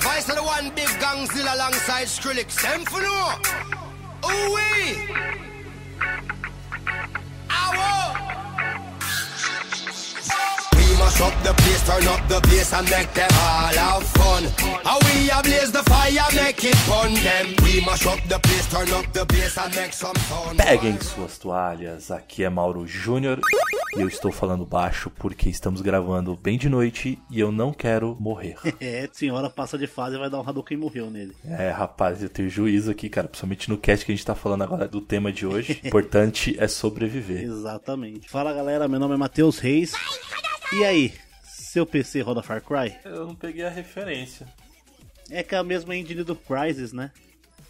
Voice of the one big gangzilla alongside Skrillex. Them for. We mash up the place, turn up the bass and make them all have fun. How we ablaze the fire, make it fun. Them we mash up the place, turn up the bass and make some sound. Peguem suas toalhas, aqui é Mauro Júnior e eu estou falando baixo porque estamos gravando bem de noite e eu não quero morrer. É, senhora passa de fase e vai dar um Hadouken morreu nele. É, rapaz, eu tenho juízo aqui, cara, principalmente no cast que a gente tá falando agora do tema de hoje. O importante é sobreviver. Exatamente. Fala galera, meu nome é Matheus Reis. E aí, seu PC roda Far Cry? Eu não peguei a referência. É que é a mesma engine do Crysis, né?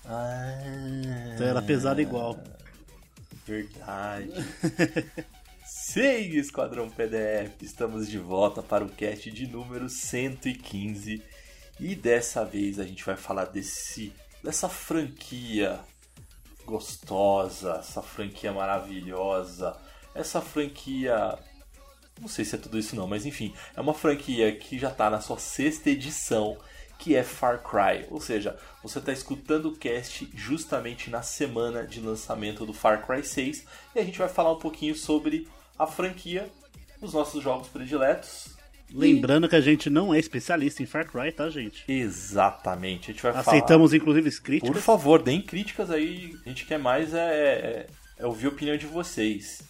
Ah, Então era pesado igual. Verdade. Sim, Esquadrão PDF, estamos de volta para o cast de número 115 e dessa vez a gente vai falar desse dessa franquia gostosa, essa franquia maravilhosa, essa franquia não sei se é tudo isso não, mas enfim, é uma franquia que já está na sua sexta edição, que é Far Cry. Ou seja, você está escutando o cast justamente na semana de lançamento do Far Cry 6 e a gente vai falar um pouquinho sobre a franquia, os nossos jogos prediletos. Lembrando que a gente não é especialista em Far Cry, tá, gente? Exatamente, a gente vai falar. Aceitamos inclusive Por críticas. favor, deem críticas aí. A gente quer mais é, é, é ouvir a opinião de vocês.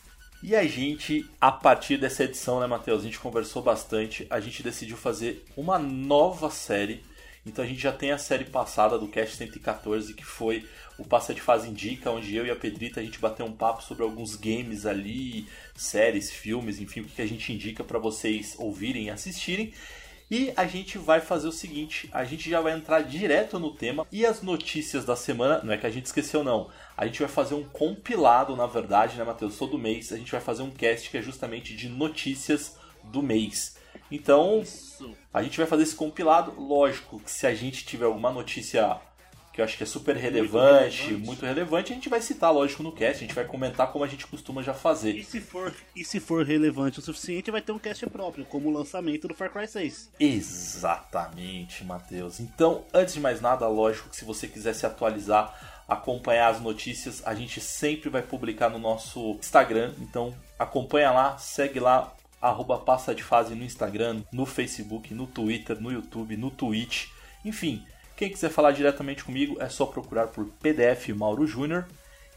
E a gente, a partir dessa edição, né, Matheus? A gente conversou bastante. A gente decidiu fazer uma nova série. Então a gente já tem a série passada do Cast 114, que foi o Passa de Fase Indica, onde eu e a Pedrita a gente bateu um papo sobre alguns games ali, séries, filmes, enfim, o que a gente indica para vocês ouvirem e assistirem. E a gente vai fazer o seguinte: a gente já vai entrar direto no tema e as notícias da semana. Não é que a gente esqueceu, não. A gente vai fazer um compilado, na verdade, né, Matheus? Todo mês a gente vai fazer um cast que é justamente de notícias do mês. Então, a gente vai fazer esse compilado. Lógico que se a gente tiver alguma notícia que eu acho que é super relevante, muito relevante, relevante. a gente vai citar, lógico, no cast. A gente vai comentar como a gente costuma já fazer. E se, for, e se for relevante o suficiente, vai ter um cast próprio, como o lançamento do Far Cry 6. Exatamente, Matheus. Então, antes de mais nada, lógico que se você quiser se atualizar, acompanhar as notícias, a gente sempre vai publicar no nosso Instagram. Então, acompanha lá, segue lá, arroba passa de fase no Instagram, no Facebook, no Twitter, no YouTube, no Twitch. Enfim, quem quiser falar diretamente comigo é só procurar por PDF Mauro Júnior.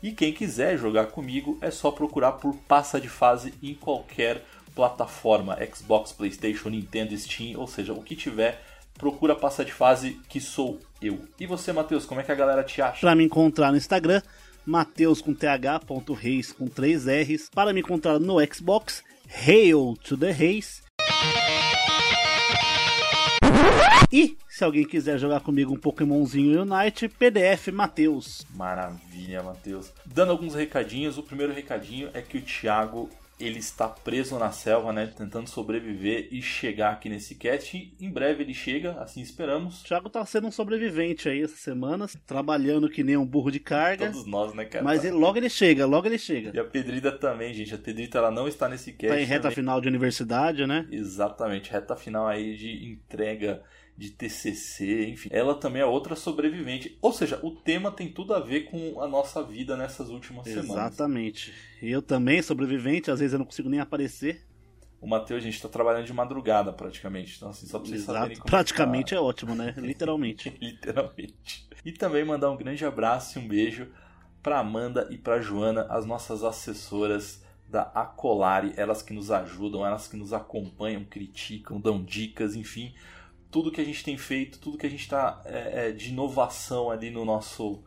E quem quiser jogar comigo é só procurar por Passa de Fase em qualquer plataforma, Xbox, PlayStation, Nintendo, Steam, ou seja, o que tiver, procura Passa de Fase que sou eu. E você, Matheus, como é que a galera te acha? Pra me encontrar no Instagram, Mateus com th.reis com 3 R's. Para me encontrar no Xbox, Hail to the Reis. E se alguém quiser jogar comigo um Pokémonzinho Unite, PDF Mateus. Maravilha, Matheus. Dando alguns recadinhos, o primeiro recadinho é que o Thiago ele está preso na selva, né, tentando sobreviver e chegar aqui nesse cast. Em breve ele chega, assim esperamos. O Thiago tá sendo um sobrevivente aí essas semanas, trabalhando que nem um burro de carga. Todos nós, né, cara? Mas ele- logo ele chega, logo ele chega. E a Pedrita também, gente. A Pedrita ela não está nesse cast. Tá em reta também. final de universidade, né? Exatamente, reta final aí de entrega de TCC, enfim. Ela também é outra sobrevivente. Ou seja, o tema tem tudo a ver com a nossa vida nessas últimas semanas. Exatamente. Eu também, sobrevivente, às vezes eu não consigo nem aparecer. O Matheus, a gente tá trabalhando de madrugada praticamente. Então, assim, só pra vocês saberem Exato. como Praticamente tá. é ótimo, né? Literalmente. Literalmente. E também mandar um grande abraço e um beijo pra Amanda e pra Joana, as nossas assessoras da Acolari, elas que nos ajudam, elas que nos acompanham, criticam, dão dicas, enfim, tudo que a gente tem feito, tudo que a gente está de inovação ali no nosso,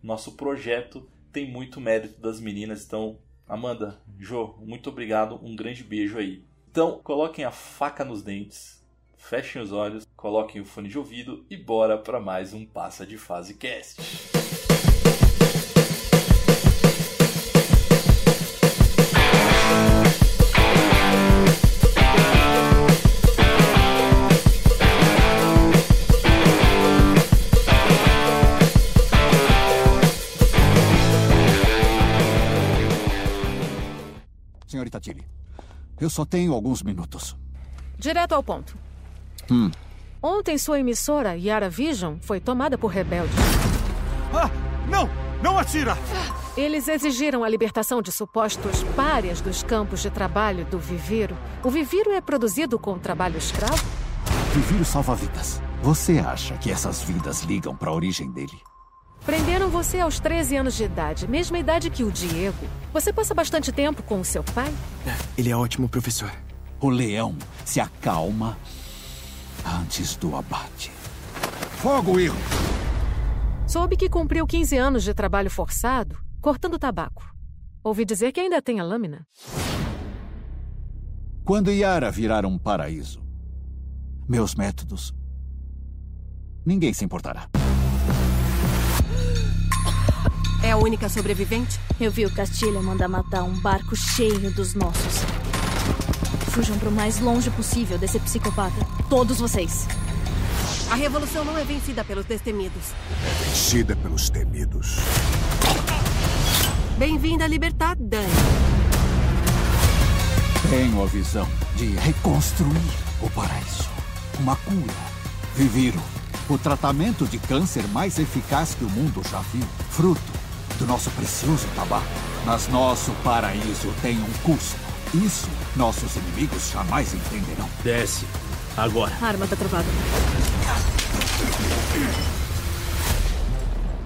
nosso projeto tem muito mérito das meninas. Então, Amanda, Jo, muito obrigado, um grande beijo aí. Então, coloquem a faca nos dentes, fechem os olhos, coloquem o fone de ouvido e bora para mais um Passa de Fase Cast. Senhorita Tilly, eu só tenho alguns minutos. Direto ao ponto. Ontem sua emissora, Yara Vision, foi tomada por rebeldes. Ah! Não! Não atira! Eles exigiram a libertação de supostos párias dos campos de trabalho do Viviro. O Viviro é produzido com trabalho escravo? Viviro salva vidas. Você acha que essas vidas ligam para a origem dele? Prenderam você aos 13 anos de idade, mesma idade que o Diego. Você passa bastante tempo com o seu pai? Ele é ótimo professor. O leão se acalma antes do abate. Fogo, erro! Soube que cumpriu 15 anos de trabalho forçado, cortando tabaco. Ouvi dizer que ainda tem a lâmina. Quando Yara virar um paraíso, meus métodos. Ninguém se importará. É a única sobrevivente? Eu vi o Castilho mandar matar um barco cheio dos nossos. Fujam para o mais longe possível desse psicopata. Todos vocês. A revolução não é vencida pelos destemidos. É vencida pelos temidos. Bem-vinda a Libertad, Dani. Tenho a visão de reconstruir o paraíso. Uma cura. Viviro. O tratamento de câncer mais eficaz que o mundo já viu. Fruto do nosso precioso tabaco. Mas nosso paraíso tem um custo. Isso nossos inimigos jamais entenderão. Desce. Agora. A arma tá travada.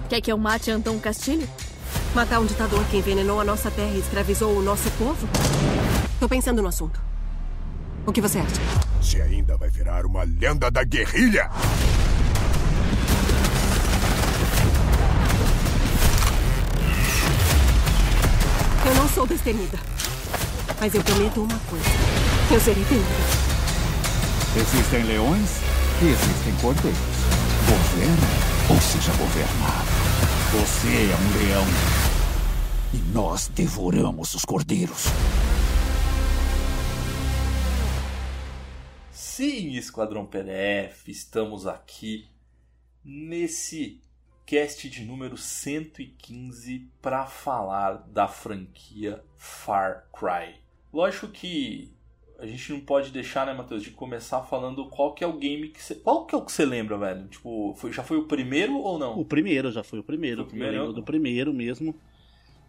Quer que eu mate Antão Castilho? Matar um ditador que envenenou a nossa terra e escravizou o nosso povo? Tô pensando no assunto. O que você acha? Você ainda vai virar uma lenda da guerrilha! Não sou destemida. Mas eu prometo uma coisa. Eu serei temida. Existem leões e existem cordeiros. Governa ou seja governado. Você é um leão. E nós devoramos os cordeiros. Sim, Esquadrão PDF, estamos aqui nesse cast de número 115 para falar da franquia Far Cry. Lógico que a gente não pode deixar, né, Matheus, de começar falando qual que é o game que você... Qual que é o que você lembra, velho? Tipo, foi, já foi o primeiro ou não? O primeiro, já foi o primeiro. Foi o primeiro? Eu lembro do primeiro mesmo.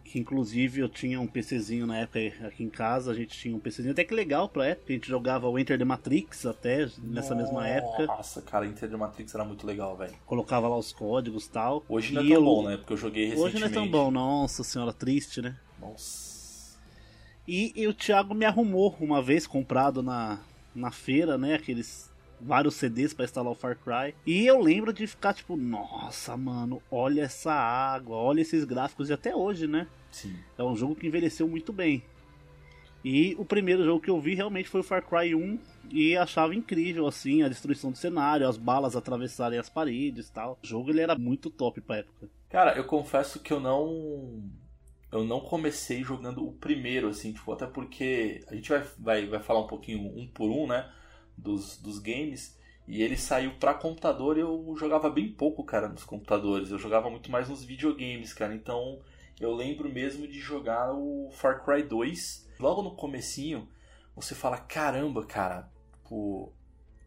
Que inclusive eu tinha um PCzinho na época aqui em casa, a gente tinha um PCzinho até que legal pra época, a gente jogava o Enter the Matrix até nessa mesma época. Nossa, cara, Enter the Matrix era muito legal, velho. Colocava lá os códigos e tal. Hoje não é tão eu- bom, né? Porque eu joguei recentemente. Hoje não é tão bom, nossa senhora, triste, né? Nossa. E, e o Thiago me arrumou uma vez comprado na, na feira, né? Aqueles vários CDs pra instalar o Far Cry. E eu lembro de ficar tipo, nossa, mano, olha essa água, olha esses gráficos de até hoje, né? Sim. É um jogo que envelheceu muito bem. E o primeiro jogo que eu vi realmente foi o Far Cry 1 e achava incrível assim a destruição do cenário, as balas atravessarem as paredes, e tal. O jogo ele era muito top pra época. Cara, eu confesso que eu não. Eu não comecei jogando o primeiro, assim, tipo, até porque a gente vai, vai, vai falar um pouquinho um por um, né? Dos, dos games. E ele saiu pra computador e eu jogava bem pouco, cara, nos computadores. Eu jogava muito mais nos videogames, cara. Então eu lembro mesmo de jogar o Far Cry 2. Logo no comecinho, você fala, caramba, cara, tipo,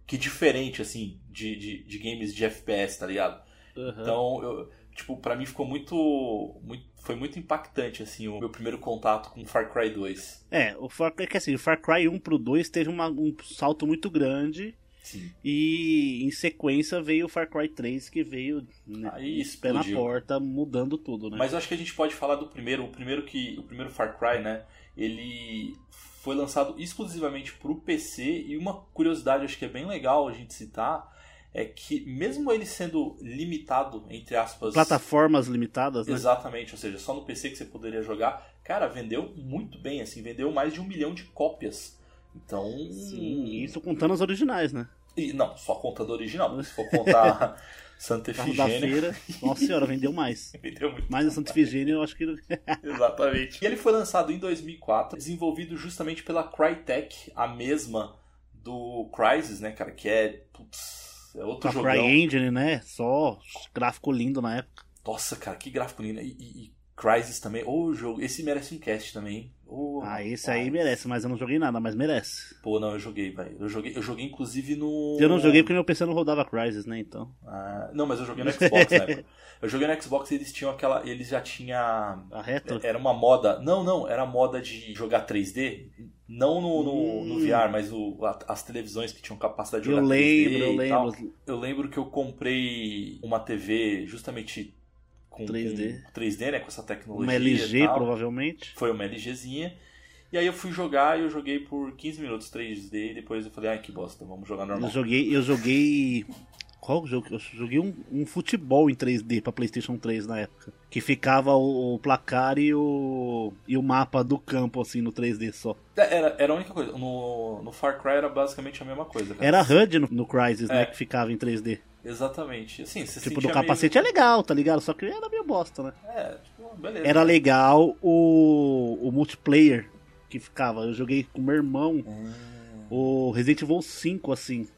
que diferente, assim, de, de, de games de FPS, tá ligado? Aham. Então, eu, tipo, pra mim ficou muito, muito. Foi muito impactante, assim, o meu primeiro contato com Far Cry 2. É, o Far Cry, que assim, o Far Cry 1 pro 2 teve uma- um salto muito grande. Sim. E em sequência veio o Far Cry 3, que veio né, Aí pé na porta, mudando tudo, né? Mas eu acho que a gente pode falar do primeiro, o primeiro que. O primeiro Far Cry, né? Ele foi lançado exclusivamente pro PC e uma curiosidade acho que é bem legal a gente citar é que mesmo ele sendo limitado, entre aspas. Plataformas limitadas, né? Exatamente, ou seja, só no PC que você poderia jogar. Cara, vendeu muito bem, assim, vendeu mais de um milhão de cópias. Então. Sim, isso contando as originais, né? E, não, só contando original, se for contar Santa Carro da Efigênia. feira, nossa senhora, vendeu mais. vendeu muito Mais a Santa Efigênia eu acho que... Exatamente. E ele foi lançado em 2004, desenvolvido justamente pela Crytek, a mesma do Crysis, né, cara, que é, putz, é outro a jogão. Cry Engine, né? Só gráfico lindo na época. Nossa, cara, que gráfico lindo. E, e- Crysis também. Ô, jogo. Esse merece um cast também. Ô, Ah, esse rapaz. aí merece, mas eu não joguei nada, mas merece. Pô, não, eu joguei, velho. Eu joguei, eu joguei inclusive no. Eu não joguei porque meu PC não rodava Crysis, né, então. Ah, não, mas eu joguei no Xbox, né? Eu joguei no Xbox e eles tinham aquela. Eles já tinha. A retro? Era uma moda. Não, não, era moda de jogar 3D. Não no, no, no Hum. VR, mas o, as televisões que tinham capacidade de Eu jogar 3D. lembro, eu e tal. lembro. Eu lembro que eu comprei uma TV justamente com 3D. com 3D, né? Com essa tecnologia. Uma e LG, tal. provavelmente. Foi uma LGzinha. E aí eu fui jogar e eu joguei por 15 minutos 3D e depois eu falei, ai que bosta, vamos jogar normal. Eu joguei, eu joguei. Qual jogo? Eu joguei um, um futebol em 3D pra PlayStation 3 na época. Que ficava o, o placar e o, e o mapa do campo, assim, no 3D só. É, Era, era a única coisa. No, no Far Cry era basicamente a mesma coisa. Cara. Era HUD no, no Crysis, né? É. Que ficava em 3D. Exatamente. Assim, você Tipo, do capacete é legal, tá ligado? Só que era meio bosta, né? meio... É, tipo, beleza. Era legal o, o multiplayer que ficava. Eu joguei com meu irmão Hum. o Resident Evil 5, assim.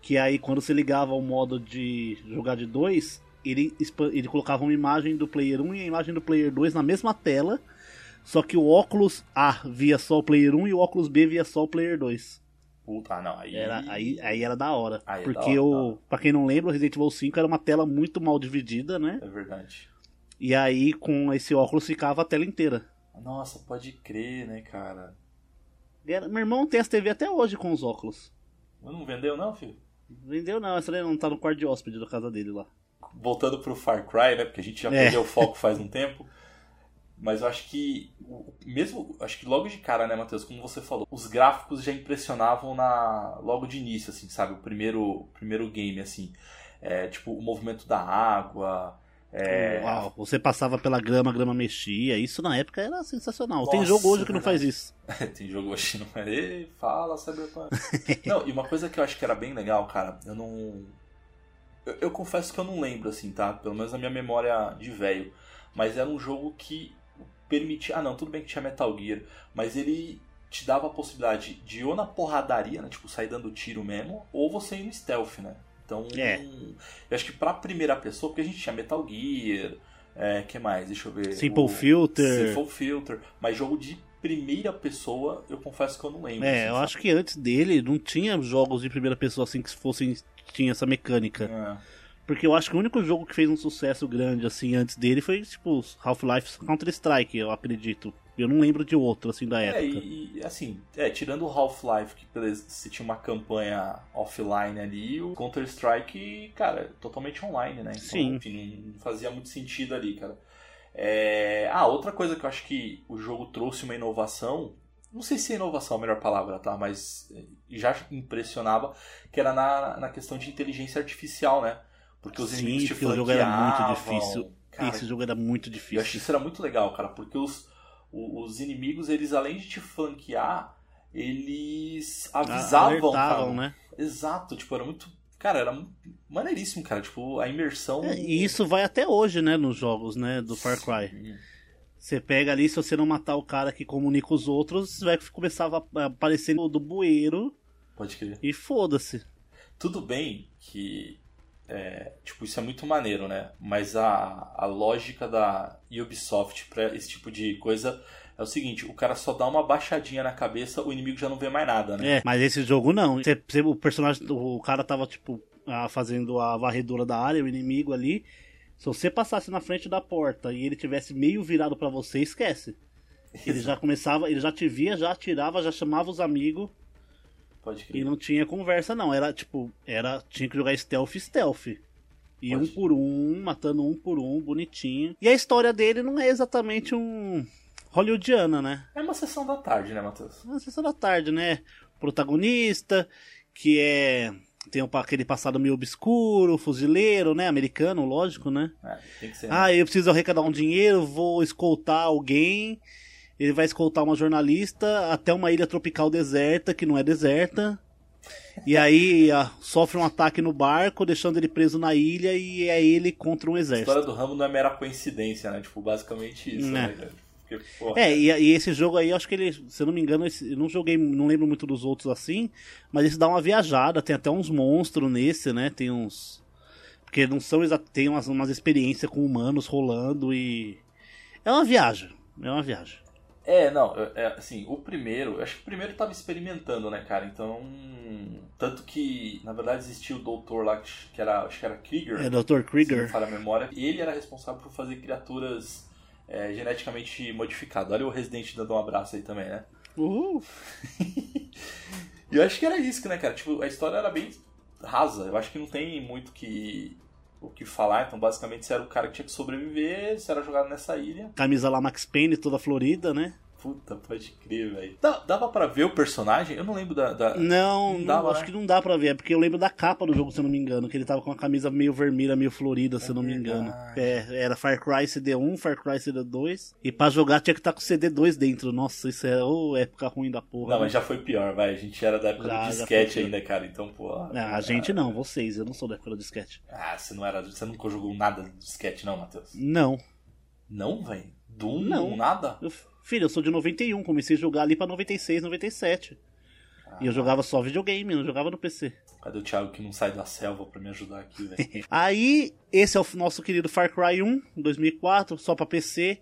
Que aí quando você ligava o modo de jogar de dois, ele, ele colocava uma imagem do player 1 e a imagem do player 2 na mesma tela. Só que o óculos A via só o player 1 e o óculos B via só o player 2. Puta, ah, não. Aí, Era, aí, aí era da hora. Aí é porque da hora, o, pra quem não lembra, o Resident Evil 5 era uma tela muito mal dividida, né? É verdade. E aí com esse óculos ficava a tela inteira. Nossa, pode crer, né, cara? Era- meu irmão tem as TV até hoje com os óculos. Não vendeu não, filho? Vendeu não, essa daí não tá no quarto de hóspede da casa dele lá. Voltando pro Far Cry, né? Porque a gente já É. perdeu o foco faz um tempo. Mas eu acho que, mesmo, acho que logo de cara, né, Matheus, como você falou, os gráficos já impressionavam na logo de início, assim, sabe? O primeiro, primeiro game, assim. É, tipo, o movimento da água. É, Uau, você passava pela grama, a grama mexia. Isso na época era sensacional. Tem Nossa, jogo hoje que não faz isso. Tem jogo hoje não é. Ei, fala, Cyberpunk. não, e uma coisa que eu acho que era bem legal, cara, eu não. Eu, eu confesso que eu não lembro, assim, tá? Pelo menos na minha memória de velho. Mas era um jogo que permitia. Ah, não, tudo bem que tinha Metal Gear, mas ele te dava a possibilidade de ou na porradaria, né? Tipo, sair dando tiro mesmo, ou você ir no stealth, né? Então, É. eu acho que pra primeira pessoa, porque a gente tinha Metal Gear, é, que mais? Deixa eu ver. Simple o- Filter. Simple Filter. Mas jogo de primeira pessoa, eu confesso que eu não lembro. É, assim, eu sabe? acho que antes dele não tinha jogos de primeira pessoa assim que fossem. tinha essa mecânica. É. Porque eu acho que o único jogo que fez um sucesso grande assim antes dele foi tipo Half-Life Counter-Strike, eu acredito. Eu não lembro de outro assim da É, época. e, e, assim, é, tirando o Half-Life, que beleza, você tinha uma campanha offline ali, o Counter-Strike, cara, totalmente online, né? Então, Sim. enfim, não fazia muito sentido ali, cara. É... Ah, outra coisa que eu acho que o jogo trouxe uma inovação, não sei se é inovação a melhor palavra, tá? Mas já impressionava, que era na, na questão de inteligência artificial, né? Porque os Sim, inimigos te porque o jogo era muito difícil. Cara, Esse jogo era muito eu acho que difícil. isso era muito legal, cara, porque os, os inimigos, eles além de te flanquear, eles avisavam, cara. né? Exato, tipo, era muito. Cara, era maneiríssimo, cara. Tipo, a imersão. É, e isso vai até hoje, né, nos jogos, né, do Far Cry. Você pega ali, se você não matar o cara que comunica os outros, vai começar a aparecer do bueiro Pode crer. e foda-se. Tudo bem que. É, tipo, isso é muito maneiro, né? Mas a, a lógica da Ubisoft pra esse tipo de coisa é o seguinte: o cara só dá uma baixadinha na cabeça, o inimigo já não vê mais nada, né? É, mas esse jogo não. Você- você- o personagem, o cara tava, tipo, fazendo a varredura da área, o inimigo ali. Se você passasse na frente da porta e ele tivesse meio virado pra você, esquece. Ele já começava, ele já te via, já atirava, já chamava os amigos Pode e crer. não tinha conversa não. Era tipo, era tinha que jogar stealth stealth. E Pode. um por um, matando um por um, bonitinho. E a história dele não é exatamente um hollywoodiana, né? É uma sessão da tarde, né, Matheus? Na sessão da tarde, né? Protagonista, que é. Tem aquele passado meio obscuro, fuzileiro, né? Americano, lógico, né? É, tem que ser. né? Ah, eu preciso arrecadar um dinheiro, vou escoltar alguém. Ele vai escoltar uma jornalista até uma ilha tropical deserta, que não é deserta. E aí ah, sofre um ataque no barco, deixando ele preso na ilha, e é ele contra um A exército. história do Rambo não é mera coincidência, né? Tipo, basicamente isso, Né. né? Porque, É, e, e esse jogo aí, eu acho que ele, se eu não me engano, esse- eu não joguei, não lembro muito dos outros assim, mas esse dá uma viajada, tem até uns monstros nesse, né? Tem uns. Porque não são tem umas, umas experiências com humanos rolando e. É uma viagem. É uma viagem. É, não, é, assim, o primeiro, eu acho que o primeiro tava experimentando, né, cara? Então. Tanto que, na verdade, existia o doutor lá, que era, acho que era Krieger. É. Se não Krieger. falha a memória. E ele era responsável por fazer criaturas é, geneticamente modificadas. Olha o Resident dando um abraço aí também, né? Uhul. E eu acho que era isso, né, cara? Tipo, a história era bem rasa. Eu acho que não tem muito que, o que falar. Então, basicamente, você era o cara que tinha que sobreviver, você era jogado nessa ilha. Camisa lá Max Payne, toda florida, né? Puta, pode crer, velho. Dava pra ver o personagem? Eu não lembro da. da- Não, não, dava, acho né? que não dá pra ver, é porque eu lembro da capa do jogo, se eu não me engano, que ele tava com uma camisa meio vermelha, meio florida, se eu não me engano. verdade. É, era Far Cry CD1, Far Cry CD2, e pra jogar tinha que estar com CD2 dentro. Nossa, isso é ô, época ruim da porra. Não, né? mas já foi pior, vai. A gente era da época Já, do disquete ainda, cara. Então, pô. Ah, a gente não, vocês, eu não sou da época do disquete. Ah, você não era. Você nunca jogou nada de disquete, não, Matheus? Não. Não, velho? Doom? Não. Nada? Eu- filho, eu sou de 91, comecei a jogar ali pra 96, 97. E eu jogava só videogame, não jogava no PC. Cadê o Thiago que não sai da selva pra me ajudar aqui, velho? Aí, esse é o nosso querido Far Cry 1, 2004, só pra PC.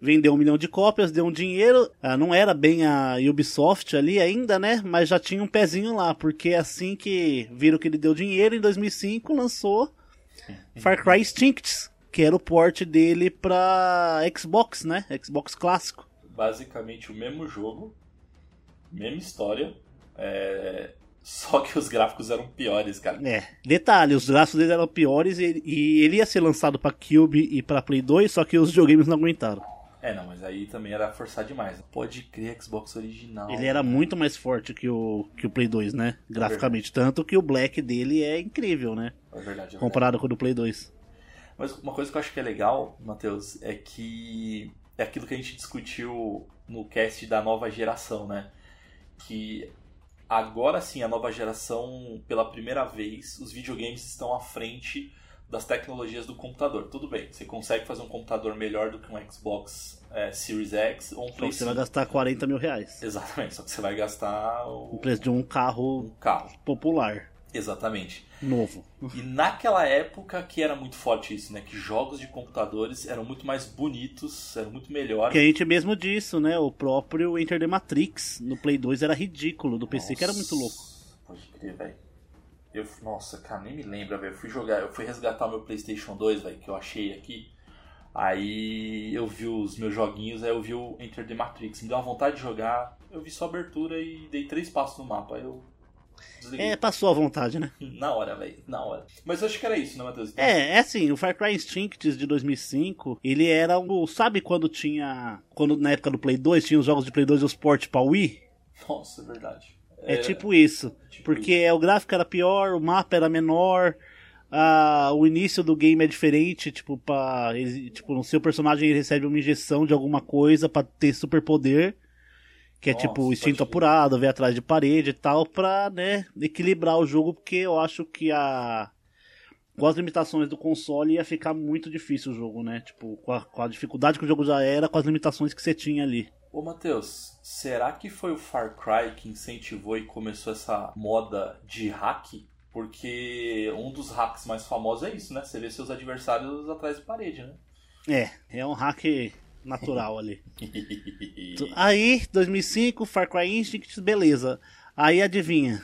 Vendeu um milhão de cópias, deu um dinheiro. Ah, não era bem a Ubisoft ali ainda, né? Mas já tinha um pezinho lá, porque assim que viram que ele deu dinheiro, em 2005 lançou Far Cry Extinct, que era o port dele pra Xbox, né? Xbox clássico. Basicamente o mesmo jogo, mesma história, é, só que os gráficos eram piores, cara. É. Detalhe, os gráficos dele eram piores e, e ele ia ser lançado pra Cube e pra Play 2, só que os videogames não aguentaram. É, não, mas aí também era forçar demais. Pode crer Xbox original. Ele era muito mais forte que o, que o Play 2, né? Graficamente. Tanto que o Black dele é incrível, né? É verdade, é Comparado com o do Play 2. Mas uma coisa que eu acho que é legal, Matheus, é que é aquilo que a gente discutiu no cast da nova geração, né? Que agora sim, a nova geração, pela primeira vez, os videogames estão à frente das tecnologias do computador. Tudo bem, você consegue fazer um computador melhor do que um Xbox é, Series X ou um Só Play que você vai 5. gastar 40 mil reais. Exatamente, só que você vai gastar O o preço de um carro um carro. popular, Exatamente. novo. E naquela época que era muito forte isso, né? Que jogos de computadores eram muito mais bonitos, eram muito melhores. Que a gente mesmo disso, né? O próprio Enter the Matrix no Play 2 era ridículo, do PC que era muito louco. Pode crer, velho. Eu, nossa, cara, nem me lembra, velho. Eu fui jogar, eu fui resgatar meu PlayStation 2, velho, que eu achei aqui. Aí eu vi os meus joguinhos, aí eu vi o Enter the Matrix. Me deu uma vontade de jogar. Eu vi só abertura e dei três passos no mapa. Aí eu desliguei. É, passou à vontade, né? Na hora, velho. Na hora. Mas eu acho que era isso, né, Matheus? Então, É, é assim, o Far Cry Instinct de 2005, ele era um. Sabe quando tinha. Quando na época do Play 2 tinha os jogos de Play 2 e os port pra Wii? Nossa, é verdade. É, tipo isso. tipo porque o gráfico era pior, o mapa era menor, ah, o início do game é diferente, tipo, pra, tipo, no seu personagem ele recebe uma injeção de alguma coisa pra ter superpoder. Que é Nossa, tipo instinto apurado, ver atrás de parede e tal, pra, né, equilibrar o jogo, porque eu acho que a. Com as limitações do console ia ficar muito difícil o jogo, né? Tipo, com a, com a dificuldade que o jogo já era, com as limitações que você tinha ali. Ô Matheus, será que foi o Far Cry que incentivou e começou essa moda de hack? Porque um dos hacks mais famosos é isso, né? Você vê seus adversários atrás de parede, né? É, é um hack natural ali. Aí, 2005, Far Cry Instinct, beleza. Aí adivinha,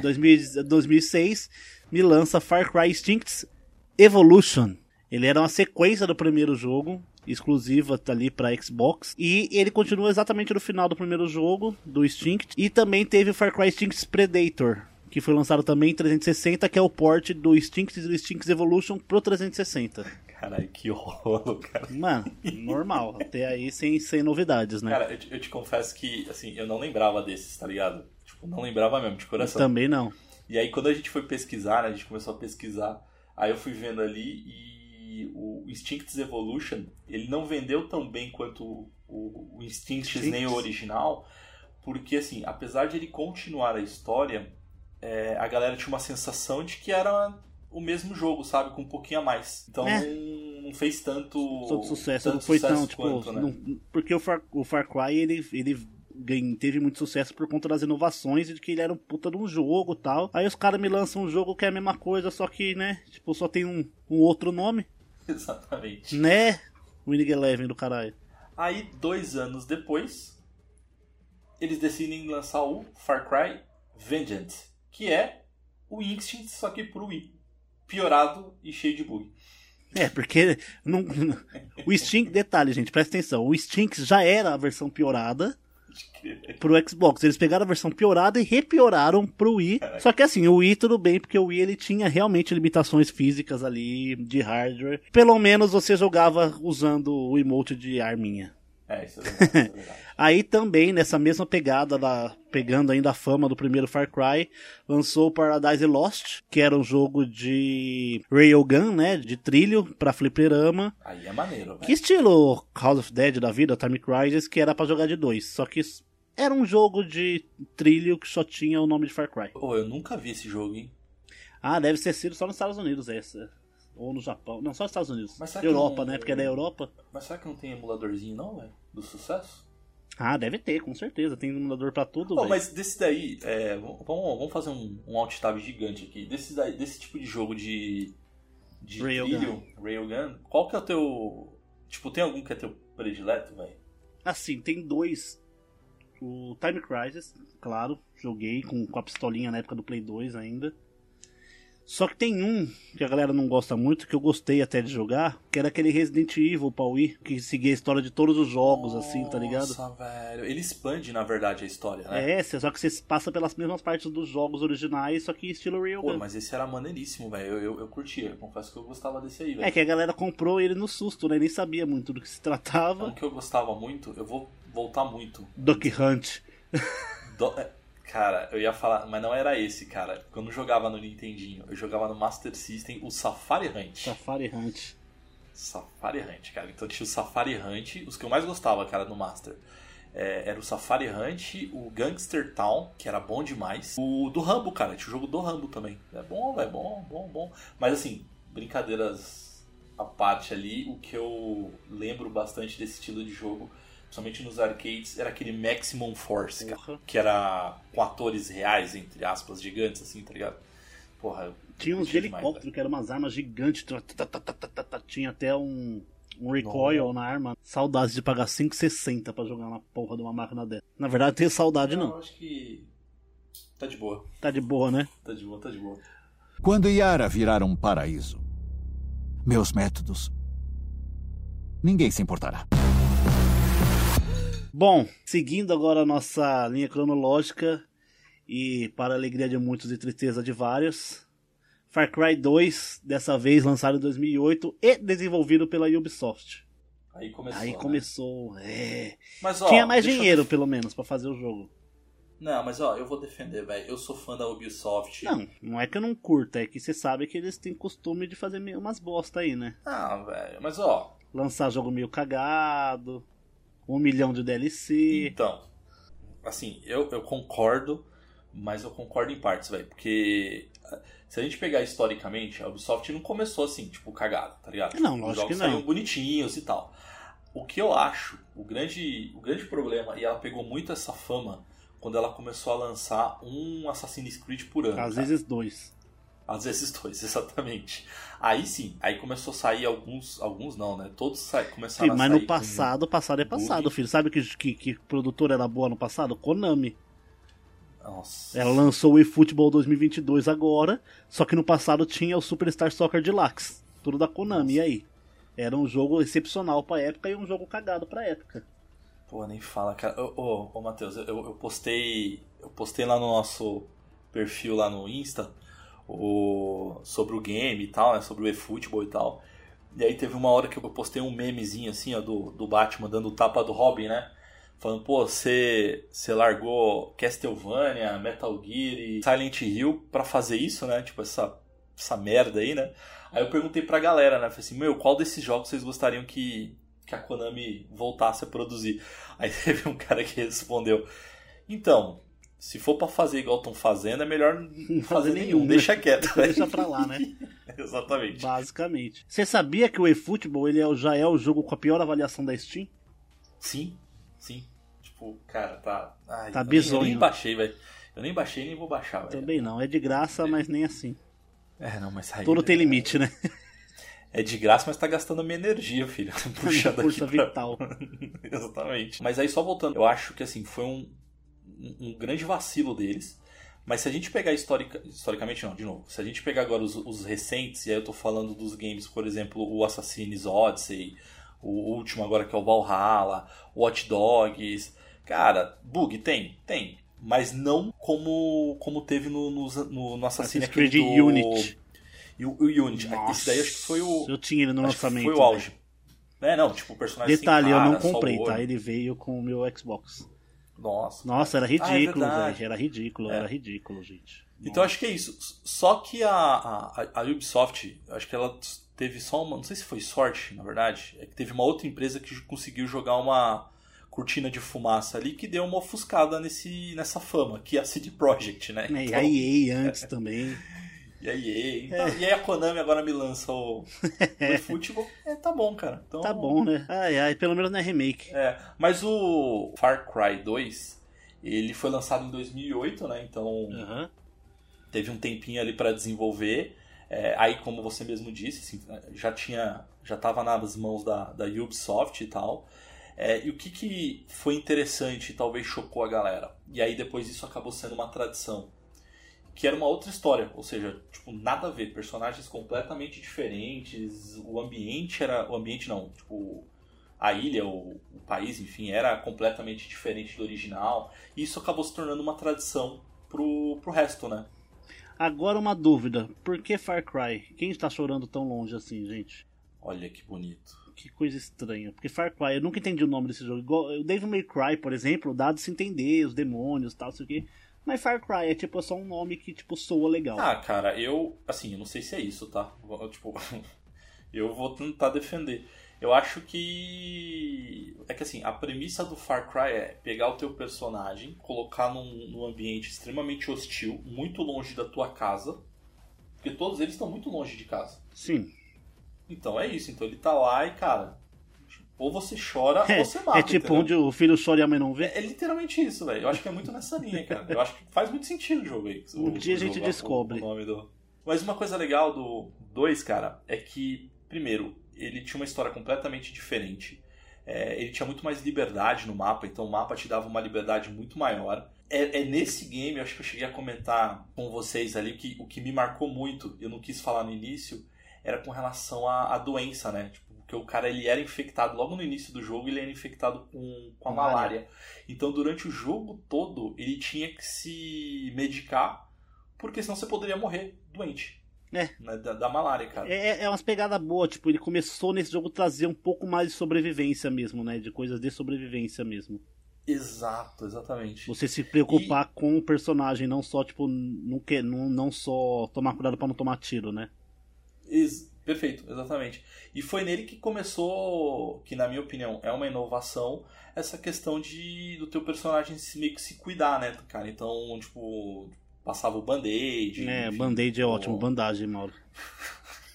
2000 2006 me lança Far Cry Instinct Evolution. Ele era uma sequência do primeiro jogo, exclusiva ali pra Xbox, e ele continua exatamente no final do primeiro jogo, do Instinct, e também teve o Far Cry Instinct Predator, que foi lançado também em 360, que é o port do Instinct e do Instinct Evolution pro 360. Caralho, que rolo, cara. Mano, normal, até aí sem, sem novidades, né? Cara, eu te, eu te confesso que, assim, eu não lembrava desses, tá ligado? Tipo, não lembrava mesmo, de coração. Também não. E aí quando a gente foi pesquisar, né, a gente começou a pesquisar, aí eu fui vendo ali e o Instincts Evolution, ele não vendeu tão bem quanto o, o, o Instincts nem o Instincts. original, porque assim, apesar de ele continuar a história, é, a galera tinha uma sensação de que era o mesmo jogo, sabe, com um pouquinho a mais. Então É. não, fez tanto, Todo sucesso, tanto não foi sucesso tão, tipo, quanto, né? não- porque o Far, o Far Cry, ele, ele teve muito sucesso por conta das inovações e de que ele era um puta de um jogo e tal. Aí os caras me lançam um jogo que é a mesma coisa, só que, né, tipo, só tem um, um outro nome, Exatamente. né? Winning Eleven do caralho. Aí, dois anos depois, eles decidem lançar o Far Cry Vengeance, que é o Instinct, só que pro Wii. Piorado e cheio de bug. É, porque não, o Stinks, detalhe, gente, presta atenção. O Stinks já era a versão piorada pro Xbox. Eles pegaram a versão piorada e repioraram pro Wii. Só que assim, o Wii tudo bem, porque o Wii ele tinha realmente limitações físicas ali de hardware. Pelo menos você jogava usando o emote de arminha. É, isso é verdade. Isso é verdade. Aí também, nessa mesma pegada, da, pegando ainda a fama do primeiro Far Cry, lançou Paradise Lost, que era um jogo de railgun, né, de trilho pra fliperama. Aí é maneiro, Que velho. estilo Call of Dead da vida, Time Crisis, que era pra jogar de dois. Só que era um jogo de trilho que só tinha o nome de Far Cry. Pô, eu nunca vi esse jogo, hein? Ah, deve ter sido só nos Estados Unidos essa. Ou no Japão. Não, só nos Estados Unidos. Europa, não- né? Porque é da Europa. Mas será que não tem emuladorzinho não, velho? Do sucesso? Ah, deve ter, com certeza. Tem emulador pra tudo, velho. mas desse daí, é, vamos, vamos fazer um, um alt tab gigante aqui. Desse, daí, desse tipo de jogo de, de Railgun. trilho, Railgun, qual que é o teu... Tipo, tem algum que é teu predileto, velho? Assim, tem dois. O Time Crisis, claro, joguei com, com a pistolinha na época do Play 2 ainda. Só que tem um que a galera não gosta muito, que eu gostei até de jogar, que era aquele Resident Evil pra Wii, que seguia a história de todos os jogos, assim, tá ligado? Nossa, velho. Ele expande, na verdade, a história, né? É, só que você passa pelas mesmas partes dos jogos originais, só que estilo Real Pô, mas esse era maneiríssimo, velho. Eu, eu, eu curtia. Confesso que eu gostava desse aí, velho. É que a galera comprou ele no susto, né? Nem sabia muito do que se Um tratava. que eu gostava muito, eu vou voltar muito. Duck Hunt. Do- é, Cara, eu ia falar, mas não era esse, cara. Eu não jogava no Nintendinho, eu jogava no Master System o Safari Hunt. Safari Hunt. Safari Hunt, cara. Então tinha o Safari Hunt, os que eu mais gostava, cara, no Master. É, era o Safari Hunt, o Gangster Town, que era bom demais. O do Rambo, cara, tinha o jogo do Rambo também. É bom, velho, bom, bom, bom. Mas assim, brincadeiras à parte ali, o que eu lembro bastante desse estilo de jogo, principalmente nos arcades, era aquele Maximum Force, cara, que era com atores reais, entre aspas, gigantes, assim, tá ligado? Porra, Tinha uns de curti demais, helicóptero, que eram umas armas gigantes. Tinha até um, um recoil na arma. Saudades de pagar 5,60 pra jogar na porra de uma máquina dessa. Na verdade, tenho saudade não. Eu acho que tá de boa, Tá de boa, né? tá de boa, tá de boa. Quando Yara virar um paraíso, meus métodos. Ninguém se importará. Bom, seguindo agora a nossa linha cronológica e para a alegria de muitos e tristeza de vários, Far Cry 2, dessa vez lançado em 2008 e desenvolvido pela Ubisoft. Aí começou. Aí né? começou, é... Mas, ó, Tinha mais eu dinheiro, def- pelo menos, pra fazer o jogo. Não, mas ó, eu vou defender, velho. Eu sou fã da Ubisoft. Não, não é que eu não curto, é que você sabe que eles têm costume de fazer meio umas bosta aí, né? Ah, velho. Mas ó, Lançar jogo meio cagado, um milhão de DLC. então. Assim, eu, eu concordo, mas eu concordo em partes, velho. Porque ah, se a gente pegar historicamente, a Ubisoft não começou assim, tipo, cagada, tá ligado? Não, Os lógico jogos que não. saíam bonitinhos e tal. O que eu acho, o grande, o grande problema, e ela pegou muito essa fama quando ela começou a lançar um Assassin's Creed por ano. Às cara. vezes dois. Às vezes dois, exatamente. Aí sim, aí começou a sair alguns, alguns não, né? Todos sa- começaram Sim, a mas sair no passado, passado é passado, bug. filho. Sabe que, que, que produtora era boa no passado? Konami. Nossa. Ela lançou o eFootball 2022 agora, só que no passado tinha o Superstar Soccer Deluxe. Tudo da Konami, e aí? Era um jogo excepcional pra época e um jogo cagado pra época. Pô, nem fala, cara. Ô, ô, ô Matheus, eu, eu postei. Eu postei lá no nosso perfil lá no Insta o, sobre o game e tal, né? Sobre o eFootball e tal. E aí teve uma hora que eu postei um memezinho assim, ó, do, do Batman dando tapa do Robin, né? Falando, pô, você largou Castlevania, Metal Gear e Silent Hill pra fazer isso, né? Tipo, essa, essa merda aí, né? Aí eu perguntei pra galera, né? Falei assim, meu, qual desses jogos vocês gostariam que, que a Konami voltasse a produzir? Aí teve um cara que respondeu, então, se for pra fazer igual estão fazendo, é melhor não fazer nenhum, né? deixa quieto. Deixa pra lá, né? Exatamente. Basicamente. Você sabia que o eFootball ele é, já é o jogo com a pior avaliação da Steam? Sim, sim. Tipo, cara, tá. Ai, Tá nem- Eu bizonho. nem baixei, velho. Eu nem baixei nem vou baixar, velho. Também não. É de graça, mas nem assim. É, não, mas aí. Tudo tem limite, né? é de graça, mas tá gastando a minha energia, filho. Puxando Força aqui pra- vital. Exatamente. Mas aí só voltando, eu acho que assim, foi um, um, um grande vacilo deles. Mas se a gente pegar historica, historicamente, não, de novo, se a gente pegar agora os, os recentes, e aí eu tô falando dos games, por exemplo, o Assassin's Odyssey, o último agora que é o Valhalla, o Watch Dogs. Cara, bug tem, tem. Mas não como, como teve no, no, no, no Assassin's Creed do- Unity. E o, o Unity. Esse daí acho que foi o. Eu tinha ele no lançamento. Foi o auge. É, não, tipo, o personagem sem Detalhe, eu cara, não só o comprei, tá? Ele veio com o meu Xbox. Nossa. Nossa, era Ah, é ridículo, verdade. velho. Era ridículo, É. era ridículo, gente. Então acho que é isso. Só que a, a, a Ubisoft, acho que ela teve só uma. Não sei se foi sorte, na verdade. É que teve uma outra empresa que conseguiu jogar uma cortina de fumaça ali que deu uma ofuscada nesse, nessa fama, que é a CD Projekt, né? É, e a EA antes também. E a EA. Então, E aí a Konami agora me lança o, o futebol. É, tá bom, cara. Então, Tá bom, né? Ai, ai, pelo menos não é remake. É, mas o Far Cry 2, ele foi lançado em 2008, né? Então Aham. teve um tempinho ali para desenvolver. É, aí, como você mesmo disse, assim, já tinha, já estava nas mãos da, da Ubisoft e tal. É, e o que, que foi interessante e talvez chocou a galera? E aí depois isso acabou sendo uma tradição. Que era uma outra história, ou seja, tipo, nada a ver, personagens completamente diferentes, o ambiente era. O ambiente não, tipo, a ilha, o, o país, enfim, era completamente diferente do original. E isso acabou se tornando uma tradição pro, pro resto, né? Agora uma dúvida. Por que Far Cry? Quem está chorando tão longe assim, gente? Olha que bonito. Que coisa estranha. Porque Far Cry, eu nunca entendi o nome desse jogo. Igual, o Devil May Cry, por exemplo, dá de se entender, os demônios e tal, sei o quê. Mas Far Cry é tipo só um nome que tipo soa legal. Ah, cara, eu. Assim, eu não sei se é isso, tá? Eu, Tipo, eu vou tentar defender. Eu acho que. É que assim, a premissa do Far Cry é pegar o teu personagem, colocar num, num ambiente extremamente hostil, muito longe da tua casa. Porque todos eles estão muito longe de casa. Sim. Então é isso. Então ele tá lá e, cara. Ou você chora ou você mata. é tipo entendeu? onde o filho chora e a mãe não vê. É literalmente isso, velho. Eu acho que é muito nessa linha, cara. Eu acho que faz muito sentido o jogo aí. Um O- dia a gente jogo, descobre. O, nome do... Mas uma coisa legal do 2, cara, é que, primeiro, ele tinha uma história completamente diferente. É, ele tinha muito mais liberdade no mapa, então o mapa te dava uma liberdade muito maior. É, é nesse game, eu acho que eu cheguei a comentar com vocês ali, que o que me marcou muito, eu não quis falar no início, era com relação à, à doença, né? Tipo, porque o cara ele era infectado logo no início do jogo, ele era infectado com, com a Malária. malária. Então durante o jogo todo ele tinha que se medicar, porque senão você poderia morrer doente. É. né, da, da malária, cara. É, é umas pegadas boas, tipo, ele começou nesse jogo a trazer um pouco mais de sobrevivência mesmo, né? De coisas de sobrevivência mesmo. Exato, exatamente. Você se preocupar com o personagem, não só, tipo, não, que, não, não só tomar cuidado pra não tomar tiro, né? Ex- Perfeito, exatamente. E foi nele que começou, que na minha opinião é uma inovação, essa questão de do teu personagem se, meio que se cuidar, né, cara? Então, tipo, passava o band-aid. É, band-aid é o- ótimo, bandagem, Mauro.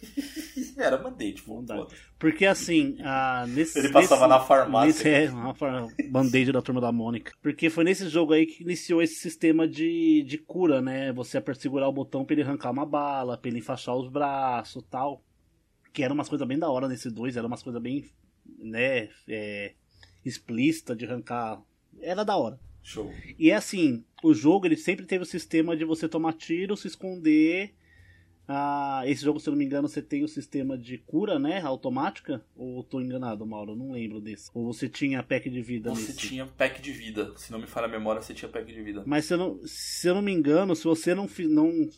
Era band-aid, pô. Bandagem. Porque assim, ah, nesse. Ele passava nesse- na farmácia. Nesse, é, band-aid da turma da Mônica. Porque foi nesse jogo aí que iniciou esse sistema de, de cura, né? Você segurar o botão pra ele arrancar uma bala, pra ele enfaixar os braços tal. Que era umas coisas bem da hora nesse 2, era umas coisas bem, né, é, explícita de arrancar. Era da hora. Show. E é assim, o jogo ele sempre teve o sistema de você tomar tiro, se esconder. Ah, esse jogo, se eu não me engano, você tem o sistema de cura, né? Automática? Ou eu tô enganado, Mauro? Eu não lembro desse. Ou você tinha pack de vida Você nesse? tinha pack de vida. Se não me falha a memória, você tinha pack de vida. Mas se eu não, se eu não me engano, se você não, não,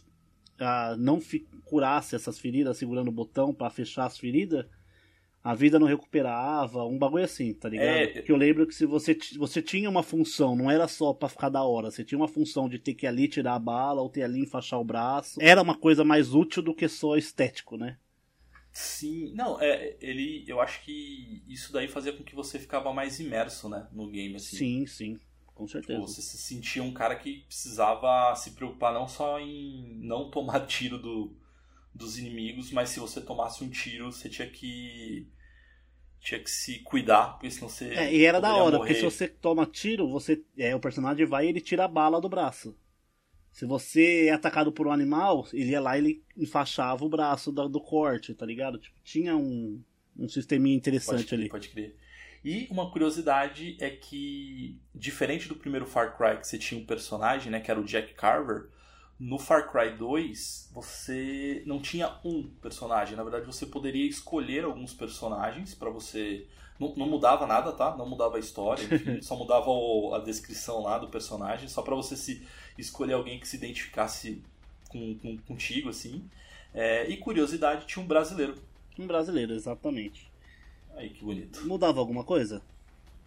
ah, não curasse essas feridas segurando o botão pra fechar as feridas, a vida não recuperava, um bagulho assim, tá ligado? É. Que eu lembro que se você, você tinha uma função, não era só pra ficar da hora, você tinha uma função de ter que ali tirar a bala ou ter ali enfaixar o braço. Era uma coisa mais útil do que só estético, né? Sim, não, é, ele, eu acho que isso daí fazia com que você ficava mais imerso, né, no game, assim. Sim, sim, com certeza. Tipo, você se sentia um cara que precisava se preocupar não só em não tomar tiro do, dos inimigos, mas se você tomasse um tiro, você tinha que tinha que se cuidar, porque senão você É, e era da hora, morrer. porque se você toma tiro, você é, o personagem vai e ele tira a bala do braço. Se você é atacado por um animal, ele ia lá e ele enfaixava o braço do, do corte, tá ligado? Tipo, tinha um, um sisteminha interessante pode crer, ali. Pode crer. E uma curiosidade é que, diferente do primeiro Far Cry, que você tinha um personagem, né, que era o Jack Carver, no Far Cry 2 você não tinha um personagem. Na verdade, você poderia escolher alguns personagens para você. Não, não, mudava nada, tá? Não mudava a história, enfim, só mudava o, a descrição lá do personagem, só para você se escolher alguém que se identificasse com, com contigo, assim. É, e curiosidade, tinha um brasileiro. Um brasileiro, exatamente. Aí que bonito. Mudava alguma coisa?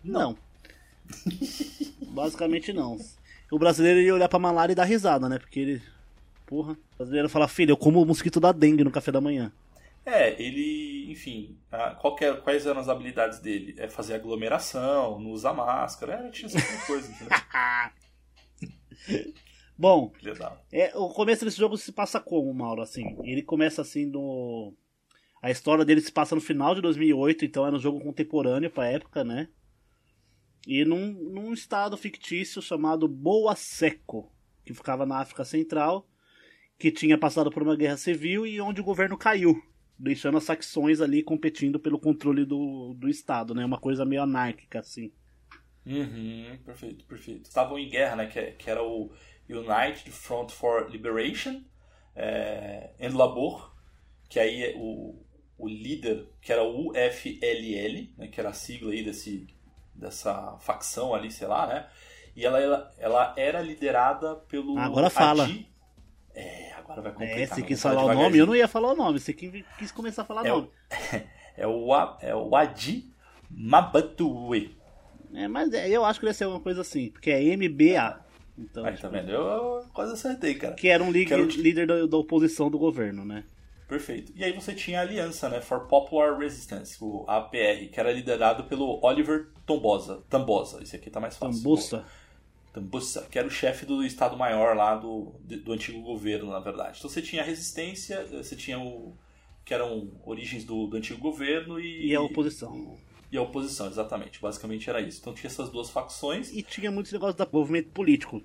Não. não. Basicamente não. O brasileiro ia olhar pra malária e dar risada, né? Porque ele. Porra. O brasileiro fala, filho, eu como o mosquito da dengue no café da manhã. É, ele, enfim, qualquer, quais eram as habilidades dele? É fazer aglomeração, não usar máscara, é, tinha essa tipo coisa, entendeu? Bom, é, o começo desse jogo se passa como, Mauro? Assim, ele começa assim no. A história dele se passa no final de 2008, então era um jogo contemporâneo pra época, né? E num, num estado fictício chamado Boa Seco, que ficava na África Central, que tinha passado por uma guerra civil e onde o governo caiu, deixando as facções ali competindo pelo controle do, do Estado, né? Uma coisa meio anárquica, assim. Uhum, perfeito, perfeito. Estavam em guerra, né? Que, que era o United Front for Liberation é, and Labor, que aí é o, o líder, que era o UFLL, né, que era a sigla aí desse, dessa facção ali, sei lá, né? E ela, ela, ela era liderada pelo. Agora fala. Adi. É, agora vai complicar. É, você quis falar o nome, eu não ia falar o nome, você quis começar a falar é nome. O, é, o, é o Adi Mabatue. É, mas é, eu acho que deve ser uma coisa assim, porque é MBA. Então, Aí, tá vendo? Eu quase acertei, cara. Que era um líder, o... líder da, da, oposição do governo, né? Perfeito. E aí você tinha a aliança, né? For Popular Resistance, o APR, que era liderado pelo Oliver Tombosa. Tambosa, esse aqui tá mais fácil. Tambussa. Tambussa, que era o chefe do Estado-Maior lá do, do antigo governo, na verdade. Então você tinha a resistência, você tinha o. que eram origens do, do antigo governo e. E a oposição. E a oposição, exatamente. Basicamente era isso. Então tinha essas duas facções. E tinha muitos negócios do movimento político.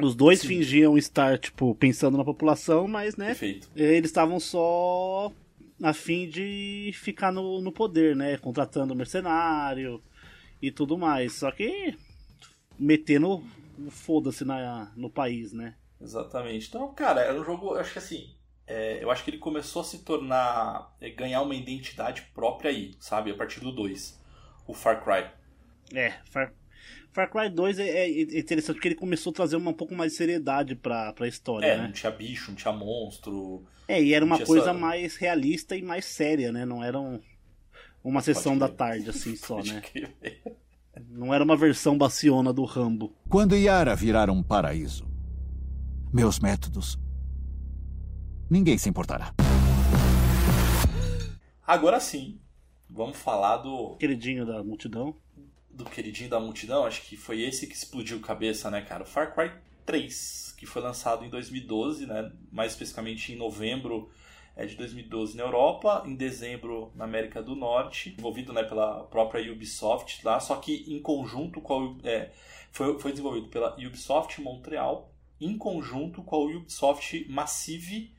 Os dois Sim. fingiam estar, tipo, pensando na população, mas, né? Perfeito. Eles estavam só a fim de ficar no, no poder, né? Contratando mercenário e tudo mais. Só que metendo foda-se no país, né? Exatamente. Então, cara, era um jogo, acho que assim, é, eu acho que ele começou a se tornar, é, ganhar uma identidade própria aí, sabe? A partir do 2, o Far Cry. É, Far, Far Cry 2 é, é, interessante porque ele começou a trazer uma, um pouco mais de seriedade pra, pra história, é, né? não tinha bicho, não tinha monstro. É, e era uma coisa essa... mais realista e mais séria, né? Não era um, uma sessão da tarde, assim, só, né? Não era uma versão baciona do Rambo. Quando Yara virar um paraíso, meus métodos. Ninguém se importará. Agora sim, vamos falar do. Queridinho da multidão. Do queridinho da multidão, acho que foi esse que explodiu cabeça, né, cara? O Far Cry 3, que foi lançado em 2012, né? Mais especificamente em novembro é de 2012 na Europa, em dezembro na América do Norte, envolvido né, pela própria Ubisoft lá, só que em conjunto com a, é, foi, foi desenvolvido pela Ubisoft Montreal, em conjunto com a Ubisoft Massive,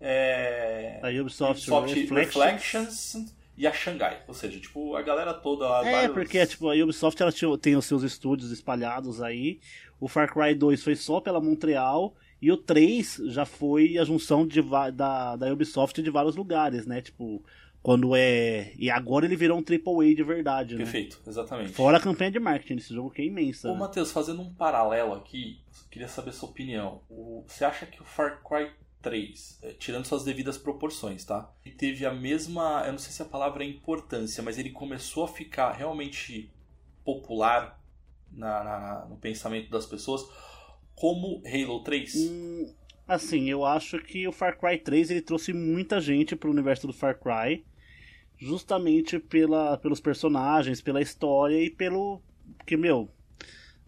é, a Ubisoft, Ubisoft Reflections. Reflections e a Xangai, ou seja, tipo, a galera toda lá. É, vários... porque tipo, a Ubisoft ela tem os seus estúdios espalhados aí. O Far Cry 2 foi só pela Montreal e o 3 já foi a junção de, da, da Ubisoft de vários lugares, né? Tipo, quando é. E agora ele virou um AAA de verdade, né? Perfeito, exatamente. Fora a campanha de marketing desse jogo que é imensa. Ô, né? Matheus, fazendo um paralelo aqui, queria saber sua opinião. O, você acha que o Far Cry 3, eh, tirando suas devidas proporções, tá? Ele teve a mesma. Eu não sei se a palavra é importância, mas ele começou a ficar realmente popular na, na no pensamento das pessoas como Halo 3? Hum, assim, eu acho que o Far Cry 3 ele trouxe muita gente pro universo do Far Cry, justamente pela, pelos personagens, pela história e pelo. Porque, meu,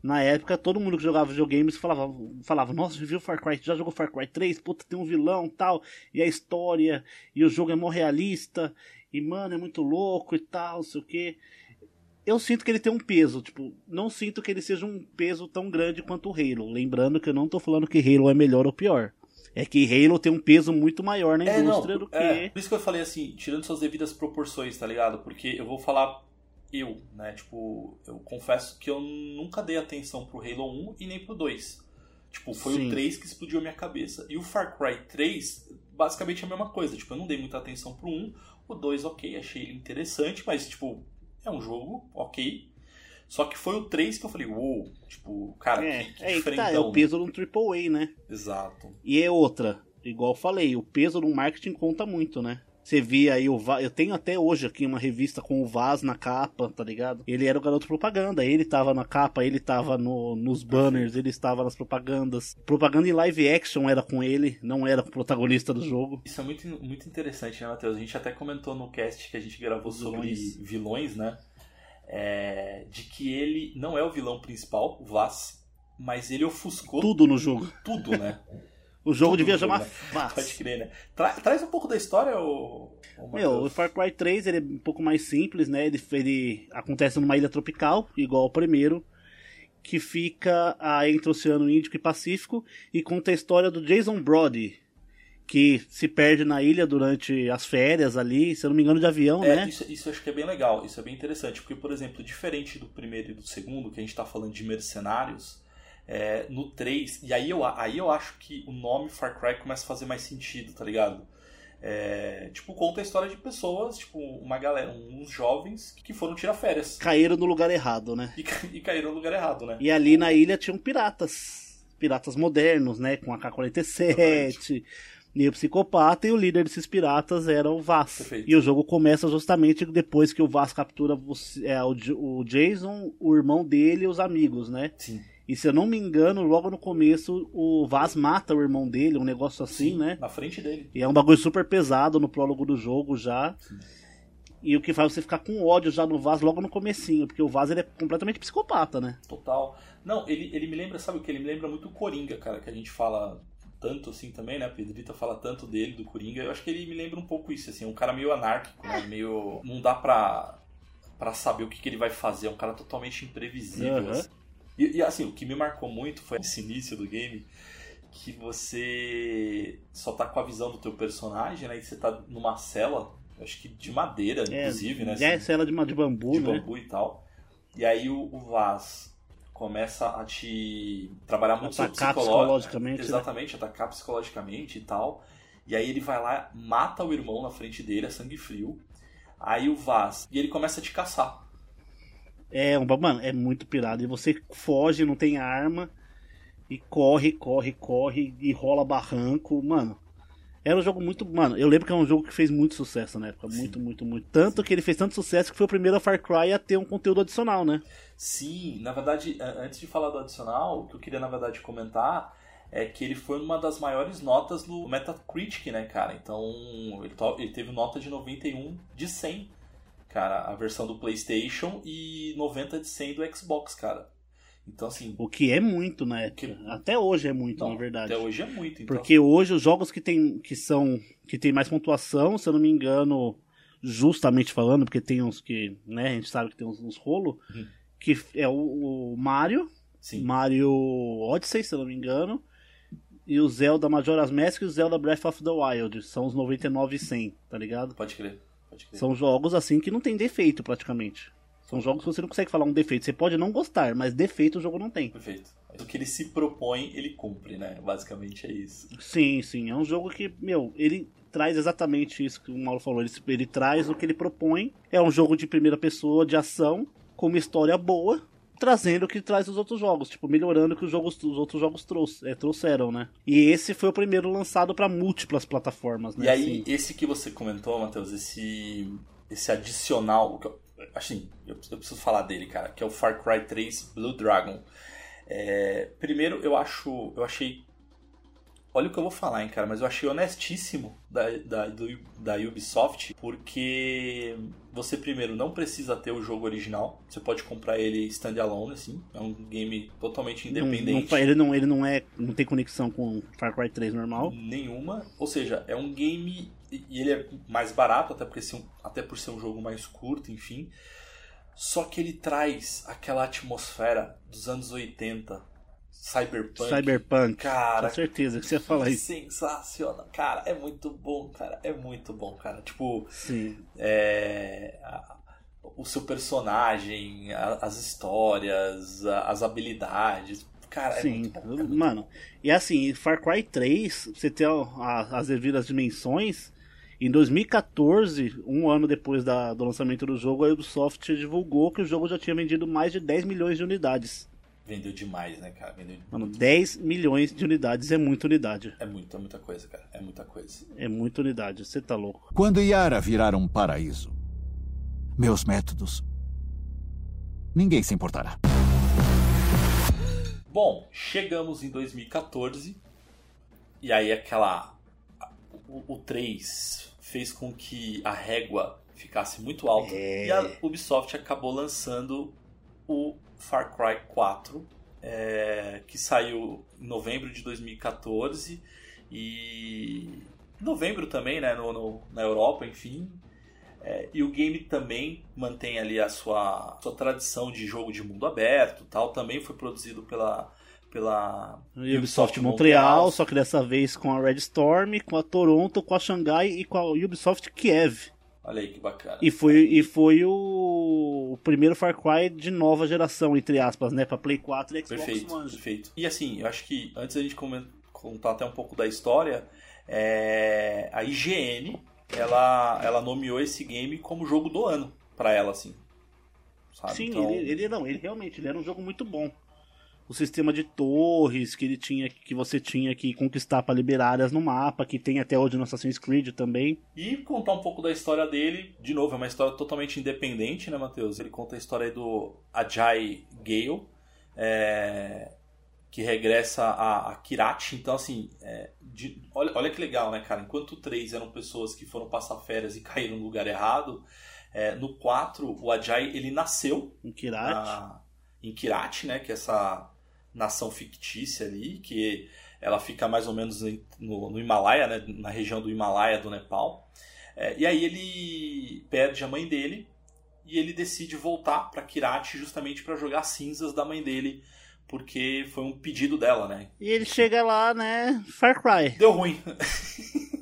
na época todo mundo que jogava videogames falava, falava nossa, viu Far Cry, já jogou Far Cry 3? Puta, tem um vilão tal, e a história, e o jogo é mó realista, e mano, é muito louco e tal, sei o que. eu sinto que ele tem um peso, tipo, não sinto que ele seja um peso tão grande quanto o Halo. Lembrando que eu não tô falando que Halo é melhor ou pior. É que Halo tem um peso muito maior na É, não, indústria do que. é, por isso que eu falei assim, tirando suas devidas proporções, tá ligado? Porque eu vou falar eu, né? Tipo, eu confesso que eu nunca dei atenção pro Halo 1 e nem pro 2. Tipo, foi Sim. o 3 que explodiu a minha cabeça. E o Far Cry 3, basicamente é a mesma coisa. Tipo, eu não dei muita atenção pro 1. O 2, ok, achei ele interessante, mas, tipo, é um jogo, ok. Só que foi o 3 que eu falei, uou, tipo, cara, É, que, que é, diferentão. tá, é o né? peso de um AAA, né? Exato. E é outra, igual eu falei, o peso no marketing conta muito, né? Você via aí o Vaz, eu tenho até hoje aqui uma revista com o Vaz na capa, tá ligado? Ele era o garoto propaganda, ele tava na capa, ele tava no, nos banners, ele estava nas propagandas. Propaganda em live action era com ele, não era com o protagonista do jogo. Isso é muito, muito interessante, né, Matheus? A gente até comentou no cast que a gente gravou sobre Vilões. vilões, né? É, de que ele não é o vilão principal, o Vaz, mas ele ofuscou Tudo no jogo. tudo, né? O jogo Tudo devia jogo, chamar né? Pode crer, né? Tra- traz um pouco da história, ô Meu, o. Far Cry 3 ele é um pouco mais simples, né? Ele, ele acontece numa ilha tropical, igual ao primeiro, que fica ah, entre o Oceano Índico e Pacífico, e conta a história do Jason Brody, que se perde na ilha durante as férias ali, se eu não me engano, de avião, É, né? isso, isso acho que é bem legal, isso é bem interessante, porque, por exemplo, diferente do primeiro e do segundo, que a gente tá falando de mercenários, é, no 3, e aí eu, aí eu acho que o nome Far Cry começa a fazer mais sentido, tá ligado? É, tipo, conta a história de pessoas, tipo, uma galera, uns jovens que foram tirar férias Caíram no lugar errado, né? e, e caíram no lugar errado, né? E ali na ilha tinham piratas. Piratas modernos, né? Com AK-47. E o psicopata e o líder desses piratas era o Vaz. Perfeito. E o jogo começa justamente depois que o Vaz captura você- é, o, o Jason, o irmão dele e os amigos, né? Sim. E se eu não me engano, logo no começo o Vaz mata o irmão dele, um negócio assim, né? Na frente dele. E é um bagulho super pesado no prólogo do jogo já. E o que faz você ficar com ódio já no Vaz logo no comecinho, porque o Vaz ele é completamente psicopata, né? Total. Não, ele, ele me lembra, sabe o que? Ele me lembra muito o Coringa, cara, que a gente fala tanto assim também, né? A Pedrita fala tanto dele, do Coringa. Eu acho que ele me lembra um pouco isso, assim, um cara meio anárquico, né? Meio. Não dá pra, pra saber o que, que ele vai fazer, é um cara totalmente imprevisível. Aham. assim. E, e, assim, o que me marcou muito foi esse início do game. Que você só tá com a visão do teu personagem, né? E você tá numa cela, acho que de madeira, inclusive, né? É, cela de, de bambu, de né? bambu e tal. E aí o, o Vaz começa a te trabalhar muito Atacar psicológico. psicologicamente, né? Exatamente, atacar psicologicamente e tal. E aí ele vai lá, mata o irmão na frente dele, a sangue frio. Aí o Vaz. E ele começa a te caçar. É, um, mano, é muito pirado. E você foge, não tem arma. E corre, corre, corre. E rola barranco. Mano, era um jogo muito. Mano, eu lembro que é um jogo que fez muito sucesso na época. Muito, muito, muito. Tanto que ele fez tanto sucesso que foi o primeiro Far Cry a ter um conteúdo adicional, né? Sim, na verdade, antes de falar do adicional, o que eu queria na verdade comentar é que ele foi uma das maiores notas no Metacritic, né, cara? Então, ele, ele teve nota de 91 de 100, cara, a versão do PlayStation e 90 de 100 do Xbox, cara. Então, assim, O que é muito época. Que- Até hoje é muito, não, na verdade. até hoje é muito. Então, Porque hoje os jogos que tem, que são que tem mais pontuação, se eu não me engano, justamente falando, porque tem uns que, né, a gente sabe que tem uns, uns rolo, Uhum. que é o, o Mario, sim, Mario Odyssey, se eu não me engano, e o Zelda Majora's Mask e o Zelda Breath of the Wild, são os 99 e 100, tá ligado? pode crer. São jogos assim que não tem defeito praticamente. São jogos que você não consegue falar um defeito. Você pode não gostar, mas defeito o jogo não tem. Perfeito. O que ele se propõe, ele cumpre, né? Basicamente é isso. Sim, sim. É um jogo que, meu, ele traz exatamente isso que o Mauro falou. Ele, ele traz o que ele propõe. É um jogo de primeira pessoa, de ação, com uma história boa, trazendo o que traz os outros jogos. Tipo, melhorando o que os, jogos, os outros jogos trouxe, é, trouxeram, né? E esse foi o primeiro lançado para múltiplas plataformas, né? E aí, Assim, esse que você comentou, Matheus, esse, esse adicional, que eu- assim, eu, eu preciso falar dele, cara, que é o Far Cry 3 Blue Dragon. É, primeiro, eu acho, eu achei, olha o que eu vou falar, hein, cara, mas eu achei honestíssimo da, da, do- da Ubisoft, porque você primeiro não precisa ter o jogo original, você pode comprar ele standalone, assim, é um game totalmente não- não independente. fa- ele, não, ele não é. não tem conexão com Far Cry 3 normal. Nenhuma. Ou seja, é um game. E ele é mais barato, até, porque até por ser um jogo mais curto, enfim. Só que ele traz aquela atmosfera dos anos 80, cyberpunk. Cyberpunk. Cara, Com certeza que você ia falar isso. Sensacional. Cara, é muito bom, cara. É muito bom, cara. Tipo, Sim. é, o seu personagem, as histórias, as habilidades. Cara, é Sim, muito bom. é muito mano. E assim, Far Cry 3, você tem as devidas dimensões. Em 2014, um ano depois da- do lançamento do jogo, a Ubisoft divulgou que o jogo já tinha vendido mais de 10 milhões de unidades. Vendeu demais, né, cara? Vendeu... Mano, 10 milhões de unidades é muita unidade. É muito, é muita coisa, cara. É muita coisa. É muita unidade, você tá louco. Quando Yara virar um paraíso, meus métodos. Ninguém se importará. Bom, chegamos em 2014 e aí aquela o, o 3 fez com que a régua ficasse muito alta É. e a Ubisoft acabou lançando o Far Cry 4 é, que saiu em novembro de 2014 e em novembro também, né, no, no- na Europa, enfim. É, e o game também mantém ali a sua, sua tradição de jogo de mundo aberto, tal. Também foi produzido pela pela Ubisoft Montreal, só que dessa vez com a Red Storm, com a Toronto, com a Xangai e com a Ubisoft Kiev. Olha aí que bacana. E foi, e foi o, o primeiro Far Cry de nova geração, entre aspas, né? Pra Play 4 e Xbox Perfeito, One. perfeito. E assim, eu acho que antes da gente contar até um pouco da história, é, a IGN ela, ela nomeou esse game como jogo do ano pra ela, assim. Sabe? Sim, Então, ele, ele não, ele realmente ele era um jogo muito bom. O sistema de torres que ele tinha, que você tinha que conquistar para liberar áreas no mapa, que tem até hoje no Assassin's Creed também. E contar um pouco da história dele. De novo, é uma história totalmente independente, né, Matheus? Ele conta a história do Ajay Gale, é, que regressa a, a Kirati. Então, assim, é, de- olha, olha que legal, né, cara? Enquanto três eram pessoas que foram passar férias e caíram no lugar errado, é, no 4, o Ajay, ele nasceu Em Kirat. na- em Kirati, né? Que é essa nação fictícia ali, que ela fica mais ou menos no, no Himalaia, né? Na região do Himalaia do Nepal. É, e aí ele perde a mãe dele e ele decide voltar para Kirati justamente para jogar cinzas da mãe dele, porque foi um pedido dela, né? E ele chega lá, né? Far Cry. Deu ruim.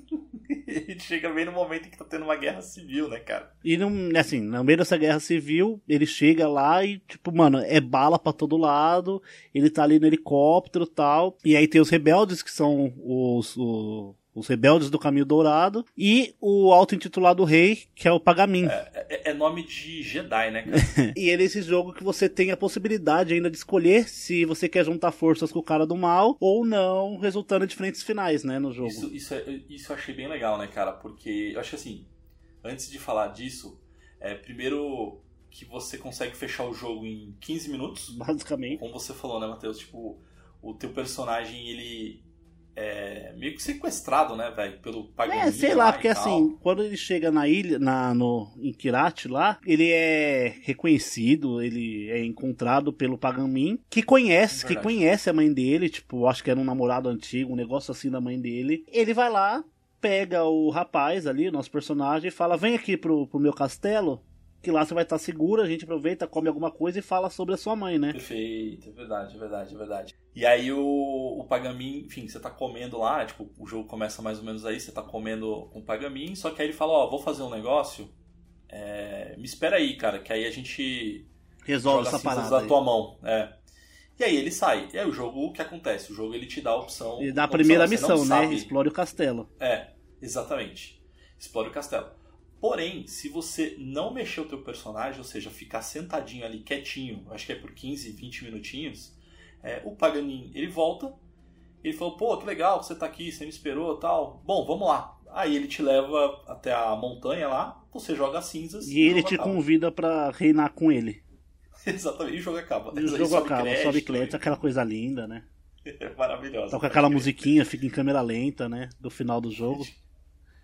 ele chega bem no momento em que tá tendo uma guerra civil, né, cara? E não, assim, no meio dessa guerra civil, ele chega lá e, tipo, mano, é bala pra todo lado. Ele tá ali no helicóptero e tal. E aí tem os rebeldes, que são os, o- os rebeldes do Caminho Dourado. E o auto-intitulado rei, que é o Pagamin. É, é nome de Jedi, né, cara? E ele é esse jogo que você tem a possibilidade ainda de escolher se você quer juntar forças com o cara do mal ou não, resultando em diferentes finais, né, no jogo. Isso, isso, é- isso eu achei bem legal, né, cara? Porque eu acho que assim, antes de falar disso, é, primeiro que você consegue fechar o jogo em 15 minutos. Basicamente. Como você falou, né, Matheus? Tipo, o teu personagem, ele é meio que sequestrado, né, velho? Pelo Paganini É, sei lá, e porque assim, quando ele chega na ilha, na, no, em lá, ele é reconhecido, ele é encontrado pelo Pagamin, que conhece, que Verdade. conhece a mãe dele, tipo, acho que era um namorado antigo, um negócio assim da mãe dele. Ele vai lá, pega o rapaz ali, o nosso personagem, e fala: vem aqui pro, pro meu castelo, que lá você vai estar seguro, a gente aproveita, come alguma coisa e fala sobre a sua mãe, né? Perfeito, é verdade, é verdade, é verdade. E aí o, o Pagamin, enfim, você tá comendo lá, tipo, o jogo começa mais ou menos aí, você tá comendo com o Pagamin, só que aí ele fala, ó, vou fazer um negócio, é, me espera aí, cara, que aí a gente Resolve essa parada da aí. tua mão, é. E aí ele sai. E aí o jogo, o que acontece? O jogo ele te dá a opção... E da opção, primeira não missão, né? sabe- Explore o castelo. é, exatamente. Explore o castelo. Porém, se você não mexer o teu personagem, ou seja, ficar sentadinho ali quietinho, acho que é por 15, 20 minutinhos, é, o Paganin, ele volta, ele falou, pô, que legal que você tá aqui, você me esperou tal. Bom, vamos lá. Aí ele te leva até a montanha lá, você joga as cinzas E ele o jogo te acaba. convida pra reinar com ele. Exatamente, e o jogo acaba. E o jogo sobe acaba, crédito, sobe crédito, aquela coisa linda, né? É maravilhoso. Toca aquela musiquinha, fica em câmera lenta, né? Do final do jogo.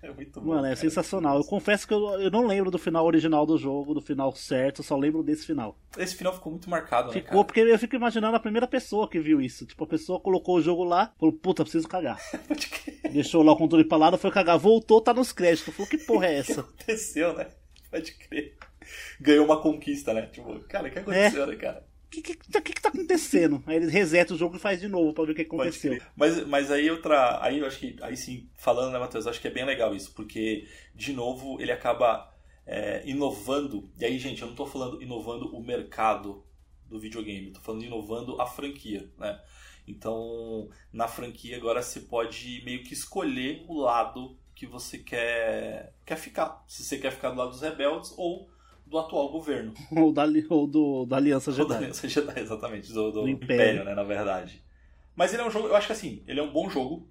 É muito bom. Mano, é cara. sensacional. Eu confesso que eu, eu não lembro do final original do jogo, do final certo, só lembro desse final. Esse final ficou muito marcado, né, Ficou cara? porque eu fico imaginando a primeira pessoa que viu isso. Tipo, a pessoa colocou o jogo lá, falou, puta, preciso cagar. Deixou lá o controle pra lá, foi cagar, voltou, tá nos créditos. Falou, que porra é essa? Aconteceu, né? Pode crer. ganhou uma conquista, né? Tipo, cara, o que aconteceu, né, cara? O que, que, que, que tá acontecendo? Aí eles resetam o jogo e faz de novo pra ver o que aconteceu. Mas, mas aí outra. Aí eu acho que. Aí sim, falando, né, Matheus, eu acho que é bem legal isso, porque, de novo, ele acaba é, inovando. E aí, gente, eu não tô falando inovando o mercado do videogame, eu tô falando inovando a franquia, né? Então, na franquia agora você pode meio que escolher o lado que você quer, quer ficar. Se você quer ficar do lado dos rebeldes ou do atual governo. Ou da, ou do, da Aliança Ou da Jedi. Aliança Jedi, exatamente, do, do Do Império. Império. né, na verdade. Mas ele é um jogo, eu acho que assim, ele é um bom jogo.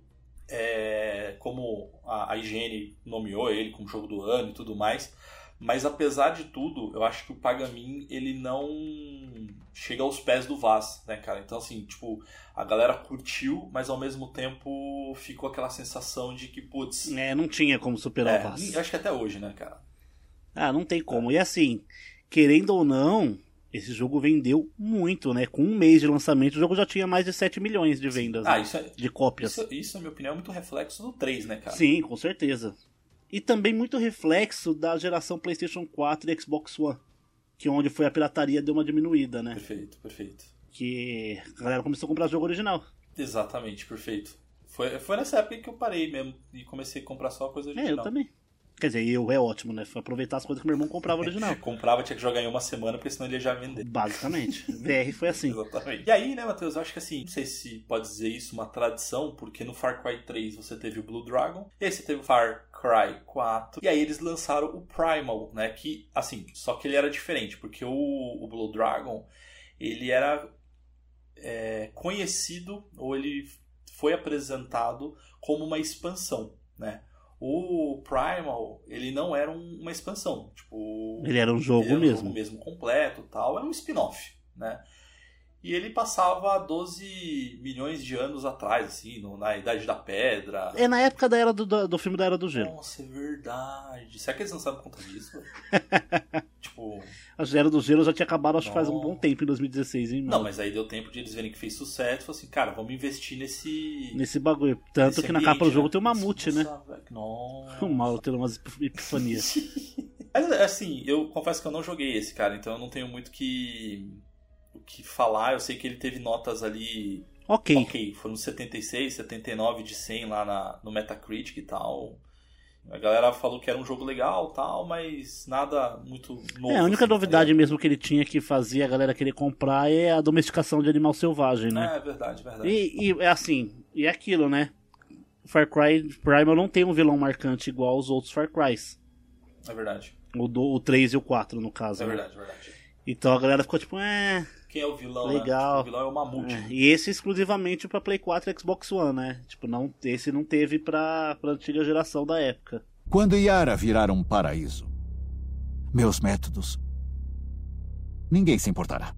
É, como a, a IGN nomeou ele como jogo do ano e tudo mais. Mas apesar de tudo, eu acho que o Pagamin, ele não chega aos pés do Vaz, né, cara? Então, assim, tipo, a galera curtiu, mas ao mesmo tempo ficou aquela sensação de que, putz... É, não tinha como superar é, o Vaz. acho que até hoje, né, cara? Ah, não tem como. E assim, querendo ou não, esse jogo vendeu muito, né? Com um mês de lançamento, o jogo já tinha mais de 7 milhões de vendas Ah, né? isso é, de cópias. isso, isso, na minha opinião, é muito reflexo do 3, né, cara? Sim, com certeza. E também muito reflexo da geração PlayStation 4 e Xbox One. Que onde foi a pirataria deu uma diminuída, né? Perfeito, perfeito. Que a galera começou a comprar jogo original. Exatamente, perfeito. Foi, foi nessa época que eu parei mesmo e comecei a comprar só coisa É, original. eu também. Quer dizer, eu é ótimo, né? Foi aproveitar as coisas que meu irmão comprava original. Comprava, tinha que jogar em uma semana, porque senão ele já vender. Basicamente. VR foi assim. Exatamente. E aí, né, Matheus, eu acho que assim, não sei se pode dizer isso uma tradição, porque no Far Cry 3 você teve o Blue Dragon, e aí você teve o Far Cry 4, e aí eles lançaram o Primal, né, que, assim, só que ele era diferente, porque o, o Blue Dragon, ele era é, conhecido, ou ele foi apresentado como uma expansão, né. O Primal, ele não era um- uma expansão, tipo... Ele era um jogo era um mesmo. jogo mesmo completo tal, era um spin-off, né? E ele passava 12 milhões de anos atrás, assim, no- na Idade da Pedra. É na época da era do, do, do filme da Era do Gelo. Nossa, é verdade. Será que eles não sabem por conta disso? tipo. A Era do Gelo já tinha acabado, acho que faz um bom tempo, em 2016, hein, mano? Não, mas aí deu tempo de eles verem que fez sucesso e falou assim, cara, vamos investir nesse. Nesse bagulho. Tanto nesse que na ambiente, capa do jogo né? tem o Mamute, né? Nossa, velho, Nossa. O mal tendo umas ep- epifanias. Mas assim, eu confesso que eu não joguei esse, cara, então eu não tenho muito que o que falar. Eu sei que ele teve notas ali Ok. ok, foram 76, 79 de 100 lá na, no Metacritic e tal. A galera falou que era um jogo legal tal, mas nada muito novo. É, a única assim, tá novidade mesmo que ele tinha que fazia a galera querer comprar é a domesticação de animal selvagem, né? É, verdade, verdade. E, é assim, e é aquilo, né? Far Cry Primal não tem um vilão marcante igual aos outros Far Crys. É verdade. O, do, o 3 e o 4, no caso. É né? verdade, é verdade. Então a galera ficou tipo, é. Quem é o vilão, Legal. né? O vilão é o Mamute. é. E esse exclusivamente pra Play 4 e Xbox One, né? Tipo, não, esse não teve pra, pra antiga geração da época. Quando Yara virar um paraíso, meus métodos. Ninguém se importará.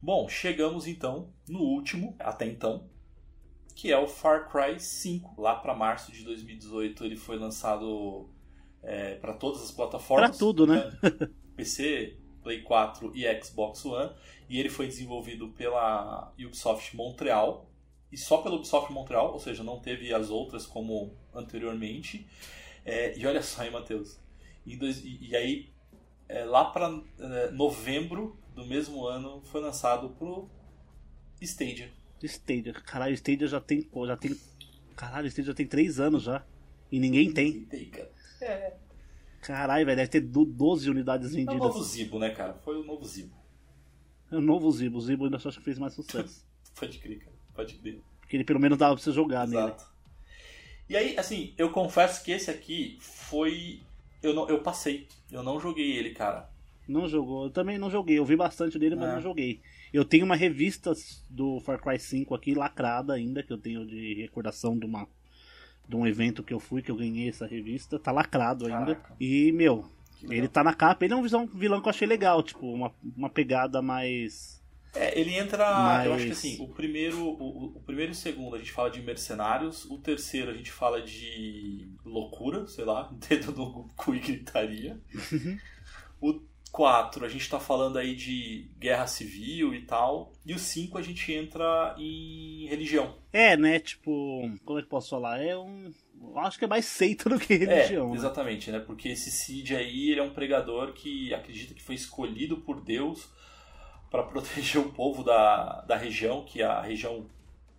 Bom, chegamos então no último, até então, que é o Far Cry 5. Lá pra março de 2018 ele foi lançado é, para todas as plataformas. Pra tudo, né? PC, Play 4 e Xbox One. E ele foi desenvolvido pela Ubisoft Montreal. E só pela Ubisoft Montreal, ou seja, não teve as outras como anteriormente. É, e olha só aí, Matheus. E, dois- e- e aí, é, lá para novembro do mesmo ano, foi lançado pro Stadia. Stadia. Caralho, Stadia já tem. Pô, já tem. Caralho, Stadia já tem 3 anos já. E ninguém tem. Tem, cara. É, Caralho, velho, deve ter do- 12 unidades é o vendidas. novo Zibo, né, cara? Foi o novo Zibo. É o novo Zibo. O Zibo ainda acho que fez mais sucesso. Pode crer, cara. Pode crer. Porque ele pelo menos dava pra você jogar nele. Exato. E aí, assim, eu confesso que esse aqui foi. Eu, não, eu passei. Eu não joguei ele, cara. Não jogou. Eu também não joguei. Eu vi bastante dele, mas É. não joguei. Eu tenho uma revista do Far Cry 5 aqui, lacrada ainda, que eu tenho de recordação de uma de um evento que eu fui, que eu ganhei essa revista. Tá lacrado ainda. Caraca. E, meu, ele tá na capa. Ele é um vilão, vilão que eu achei legal, tipo, uma, uma pegada mais. É, ele entra. Eu acho que assim, o primeiro, o, o primeiro e o segundo a gente fala de mercenários, o terceiro a gente fala de loucura, sei lá, dedo no cu e gritaria. o 4 a gente tá falando aí de guerra civil e tal. E o 5 a gente entra em religião. É, né? Tipo, como é que posso falar? É um. eu Acho que é mais seita do que religião. é, né? exatamente, né? Porque esse Cid aí, ele é um pregador que acredita que foi escolhido por Deus para proteger o povo da, da região, que é a região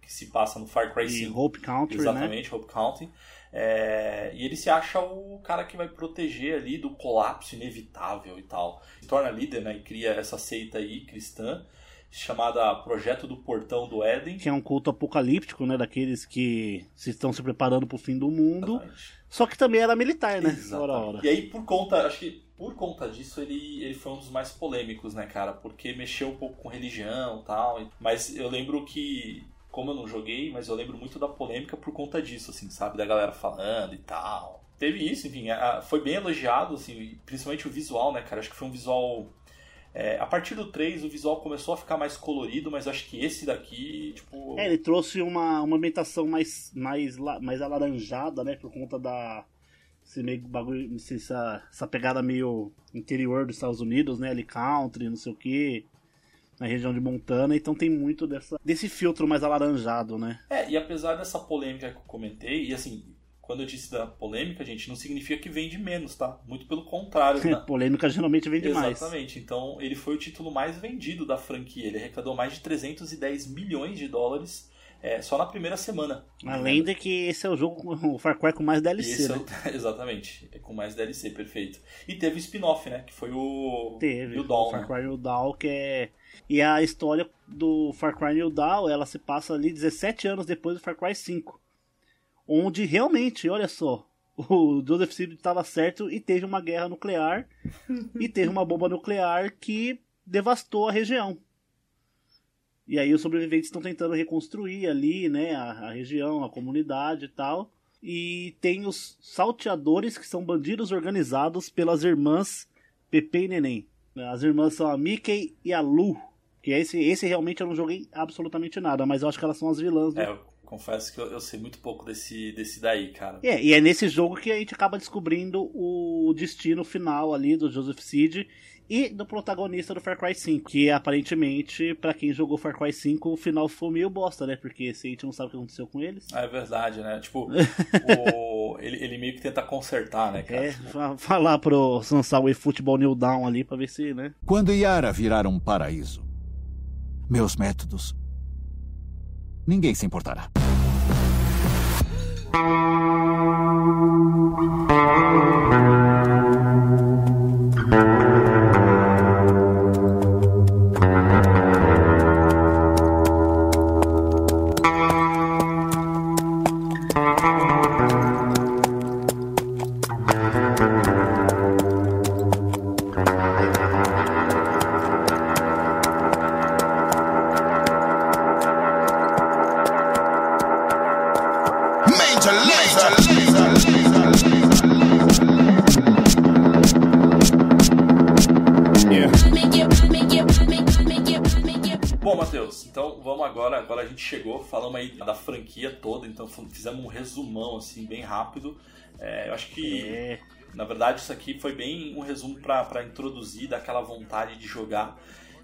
que se passa no Far Cry E 5. Hope Country, né? Exatamente, Hope County. É, e ele se acha o cara que vai proteger ali do colapso inevitável e tal. Se torna líder, né? E cria essa seita aí cristã, chamada Projeto do Portão do Éden. Que é um culto apocalíptico, né? Daqueles que se estão se preparando pro fim do mundo. Só que também era militar, né? Hora a hora. E aí, por conta, acho que por conta disso, ele, ele foi um dos mais polêmicos, né, cara? Porque mexeu um pouco com religião e tal. Mas eu lembro que, como eu não joguei, mas eu lembro muito da polêmica por conta disso, assim, sabe? Da galera falando e tal. Teve isso, enfim, a- foi bem elogiado, assim, principalmente o visual, né, cara? Acho que foi um visual. é, a partir do 3, o visual começou a ficar mais colorido, mas acho que esse daqui, tipo. É, ele trouxe uma, uma ambientação mais, mais, mais alaranjada, né? Por conta da. Esse meio bagulho, essa, essa pegada meio interior dos Estados Unidos, né? Ali country, não sei o que. Na região de Montana, então tem muito dessa, desse filtro mais alaranjado, né? É, e apesar dessa polêmica que eu comentei, e assim, quando eu disse da polêmica, gente, não significa que vende menos, tá? Muito pelo contrário, né? Polêmica geralmente vende mais. Exatamente. Então, ele foi o título mais vendido da franquia. Ele arrecadou mais de 310 milhões de dólares é, só na primeira semana. Além de que esse é o jogo, com- o Far Cry com mais DLC, é né? o- exatamente. É com mais DLC, perfeito. E teve o spin-off, né? Que foi o. Teve, o o Dawn, Far né? Cry New Dawn, que é... E a história do Far Cry New Dawn, ela se passa ali 17 anos depois do Far Cry 5. Onde realmente, olha só, o Joseph Seed estava certo e teve uma guerra nuclear e teve uma bomba nuclear que devastou a região. E aí os sobreviventes estão tentando reconstruir ali, né, a, a região, a comunidade e tal. E tem os salteadores que são bandidos organizados pelas irmãs Pepe e Neném. As irmãs são a Mickey e a Lu. Que esse, esse realmente eu não joguei absolutamente nada, mas eu acho que elas são as vilãs do É, eu confesso que eu, eu sei muito pouco desse, desse daí, cara. É, e é nesse jogo que a gente acaba descobrindo o destino final ali do Joseph Seed e do protagonista do Far Cry 5. Que aparentemente, pra quem jogou Far Cry 5, o final foi meio bosta, né? Porque se a gente não sabe o que aconteceu com eles. Ah, é verdade, né? Tipo, o- ele, ele meio que tenta consertar, né, cara? É, fa- falar pro lançar o eFootball New Down ali pra ver se, né? Quando Yara virar um paraíso, meus métodos. Ninguém se importará. Major agora. Agora a gente chegou, falamos aí da franquia toda, então fizemos um resumão assim, bem rápido. É, eu acho que, É. na verdade, isso aqui foi bem um resumo pra introduzir, daquela vontade de jogar.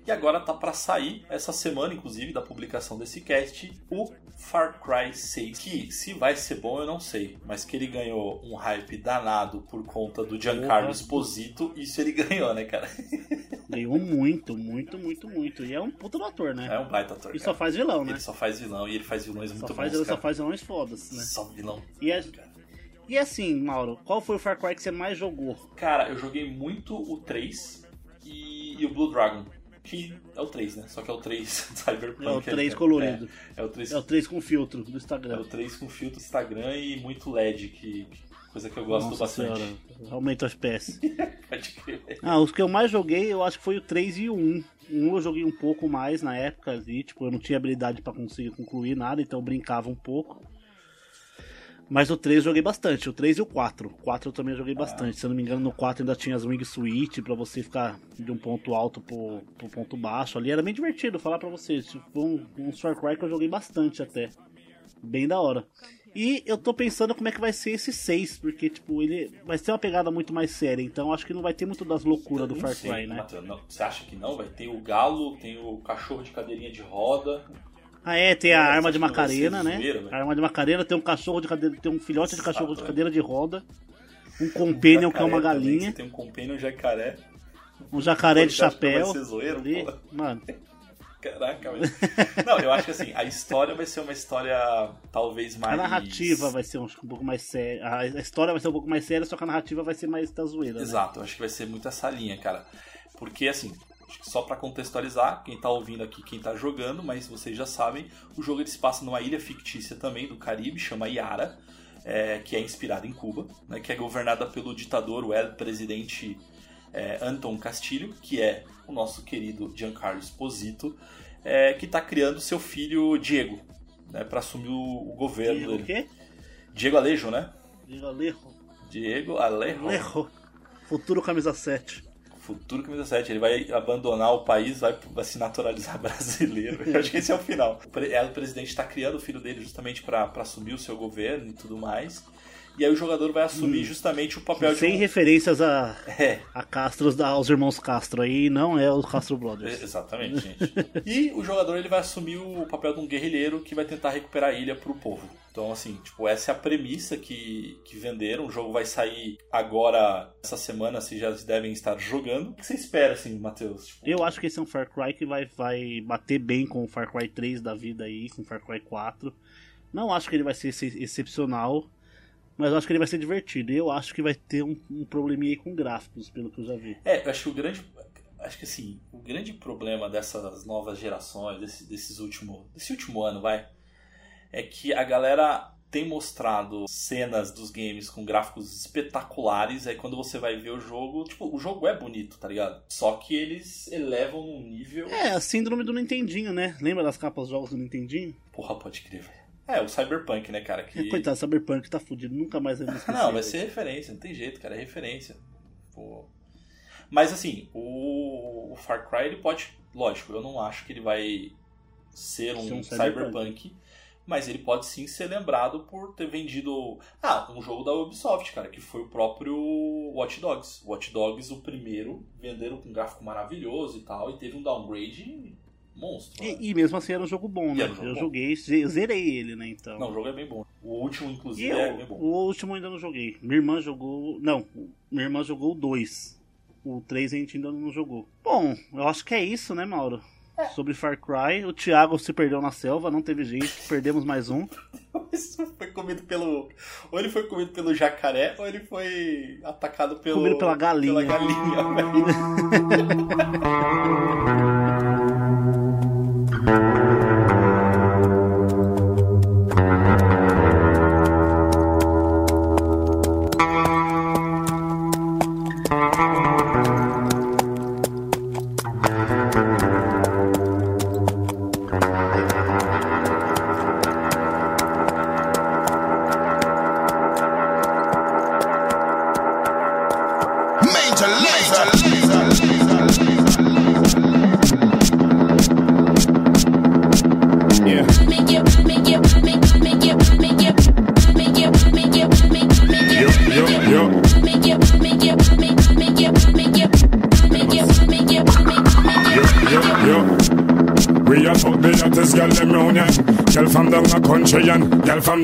E agora tá pra sair, essa semana, inclusive, da publicação desse cast, o Far Cry 6. Que se vai ser bom, eu não sei. Mas que ele ganhou um hype danado por conta do Giancarlo. Esposito, isso ele ganhou, né, cara? Ganhou muito, muito, muito, muito. E é um puta do ator, né? É um baita ator. E só faz vilão, né? Ele só faz vilão e ele faz vilões Só muito faz, bons, só cara. faz vilões fodas, né? Só vilão. E, é- e assim, Mauro, qual foi o Far Cry que você mais jogou? Cara, eu joguei muito o 3 e, e o Blue Dragon. Que é o 3, né? Só que é o 3 Cyberpunk. É o 3 é- colorido. É, é o 3 É o 3 com filtro do é Instagram. o 3 com filtro Instagram e muito LED, que, coisa que eu gosto Nossa bastante. senhora, aumenta os FPS. Pode crer. Ah, os que eu mais joguei, eu acho que foi o 3 e o 1. O 1 eu joguei um pouco mais na época ali, tipo, eu não tinha habilidade pra conseguir concluir nada, então eu brincava um pouco. Mas o 3 eu joguei bastante, o 3 e o 4. O 4 eu também joguei bastante. Se eu não me engano, no 4 ainda tinha as wing switch pra você ficar de um ponto alto pro, pro ponto baixo ali. Era bem divertido falar pra vocês. Tipo, foi um, um Far Cry que eu joguei bastante até. Bem da hora. E eu tô pensando como é que vai ser esse 6, porque, tipo, ele vai ser uma pegada muito mais séria, então acho que não vai ter muito das loucuras do Far Cry, né? Matheus, não. Você acha que não? Vai ter o galo, tem o cachorro de cadeirinha de roda. Ah, é, tem a Nossa, arma de Macarena, né? zoeira, velho. a arma de Macarena tem um cachorro de cadeira, tem um filhote de cachorro de cadeira de roda, um companion que é uma também, galinha, Você tem um companion jacaré. um jacaré de chapéu. ser zoeiro, ali. Mano, Caraca, velho. Não, eu acho que assim, a história vai ser uma história talvez a mais. narrativa vai ser um, um pouco mais séria. A a história vai ser um pouco mais séria, só que a narrativa vai ser mais da zoeira. né? Exato, eu acho que vai ser muito essa linha, cara. Porque assim, só pra contextualizar, quem tá ouvindo aqui, quem tá jogando, mas vocês já sabem, o jogo ele se passa numa ilha fictícia também do Caribe, chama Yara, é, que é inspirada em Cuba, né, que é governada pelo ditador, o ex-presidente é, Anton Castilho, que é o nosso querido Giancarlo Esposito, é, que tá criando seu filho Diego, né, para assumir o, o governo Diego o dele. quê? Diego Alejo, né? Diego Alejo. Diego Alejo. Alejo. Futuro camisa 7. Futuro camisa 7, ele vai abandonar o país, vai, vai se naturalizar brasileiro. Eu acho que esse é o final. O é, o presidente está criando o filho dele justamente para assumir o seu governo e tudo mais. E aí o jogador vai assumir justamente o papel de Sem um... referências a, É, a Castros, da, aos irmãos Castro aí, não é os Castro Brothers. É, Exatamente, gente. E o jogador ele vai assumir o papel de um guerrilheiro que vai tentar recuperar a ilha pro povo. Então, assim, tipo, essa é a premissa que, que venderam. O jogo vai sair agora, essa semana, vocês já devem estar jogando. O que você espera, assim, Matheus? Tipo, Eu acho que esse é um Far Cry que vai, vai bater bem com o Far Cry 3 da vida aí, com o Far Cry 4. Não acho que ele vai ser ex- excepcional, mas eu acho que ele vai ser divertido. E eu acho que vai ter um, um probleminha aí com gráficos, pelo que eu já vi. É, eu acho que o grande. Acho que assim, o grande problema dessas novas gerações, desse, desses último, desse último ano, vai, é que a galera tem mostrado cenas dos games com gráficos espetaculares, aí quando você vai ver o jogo, tipo, o jogo é bonito, tá ligado? Só que eles elevam num nível. É, a síndrome do Nintendinho, né? Lembra das capas dos jogos do Nintendinho? Porra, pode crer, velho. É, o Cyberpunk, né, cara? Que... Coitado, Cyberpunk tá fudido, nunca mais vai me esquecer. Não, vai ser referência, não tem jeito, cara, é referência. Pô. Mas assim, o, o Far Cry ele pode. Lógico, eu não acho que ele vai ser um, Ser um cyberpunk. cyberpunk. mas ele pode sim ser lembrado por ter vendido. Ah, um jogo da Ubisoft, cara, que foi o próprio Watch Dogs. Watch Dogs, o primeiro, venderam com um gráfico maravilhoso e tal, e teve um downgrade monstro. né? E, e mesmo assim era um jogo bom, E né? um jogo eu bom. joguei, ze- zerei ele, né? Então. Não, o jogo é bem bom. O último, E inclusive, eu, é bem bom. o último eu ainda não joguei. Minha irmã jogou. Não, minha irmã jogou o 2. O 3 a gente ainda não jogou. Bom, eu acho que é isso, né, Mauro? Sobre Far Cry. O Thiago se perdeu na selva, não teve jeito. Perdemos mais um. Isso foi comido pelo. Ou ele foi comido pelo jacaré, ou ele foi atacado pelo. Comido pela galinha. Pela galinha, velho.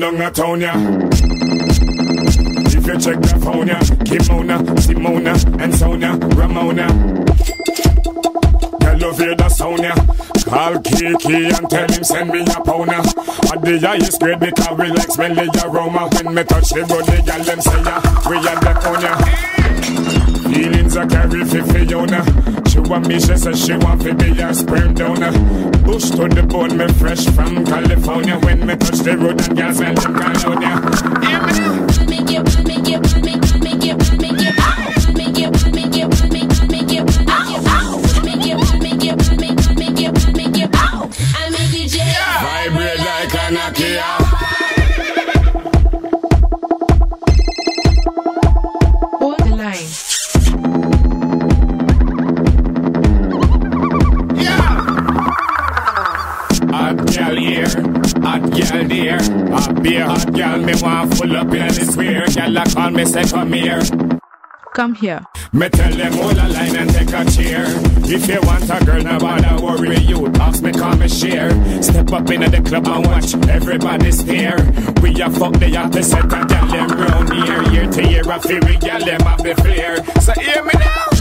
from down town. If you check the phone ya, Kimona, Simona, and Sonia, Ramona. Girl love hear the sound. Call Kiki and tell him send me a pound. At the highest grade because we like smelly aroma. When me touch the the girl them say ya, we are the on ya. Feelings I carry for Fiona. Want me, she says she want to be a sperm donor. Bush to the bone, me fresh from California. When me touch the road and girls smell them colonia. Yeah, man. Vibrate girl, me want full up in the square. Girl, I call me say come here. Come here. Me tell them hold a line and take a chair. If you want a girl, no bother worry you. Ask me, come and share. Step up in the club and watch everybody stare. We a fuck the hottest set and girl them round here. Year to year, I feel we girl them have the flair. So hear me now.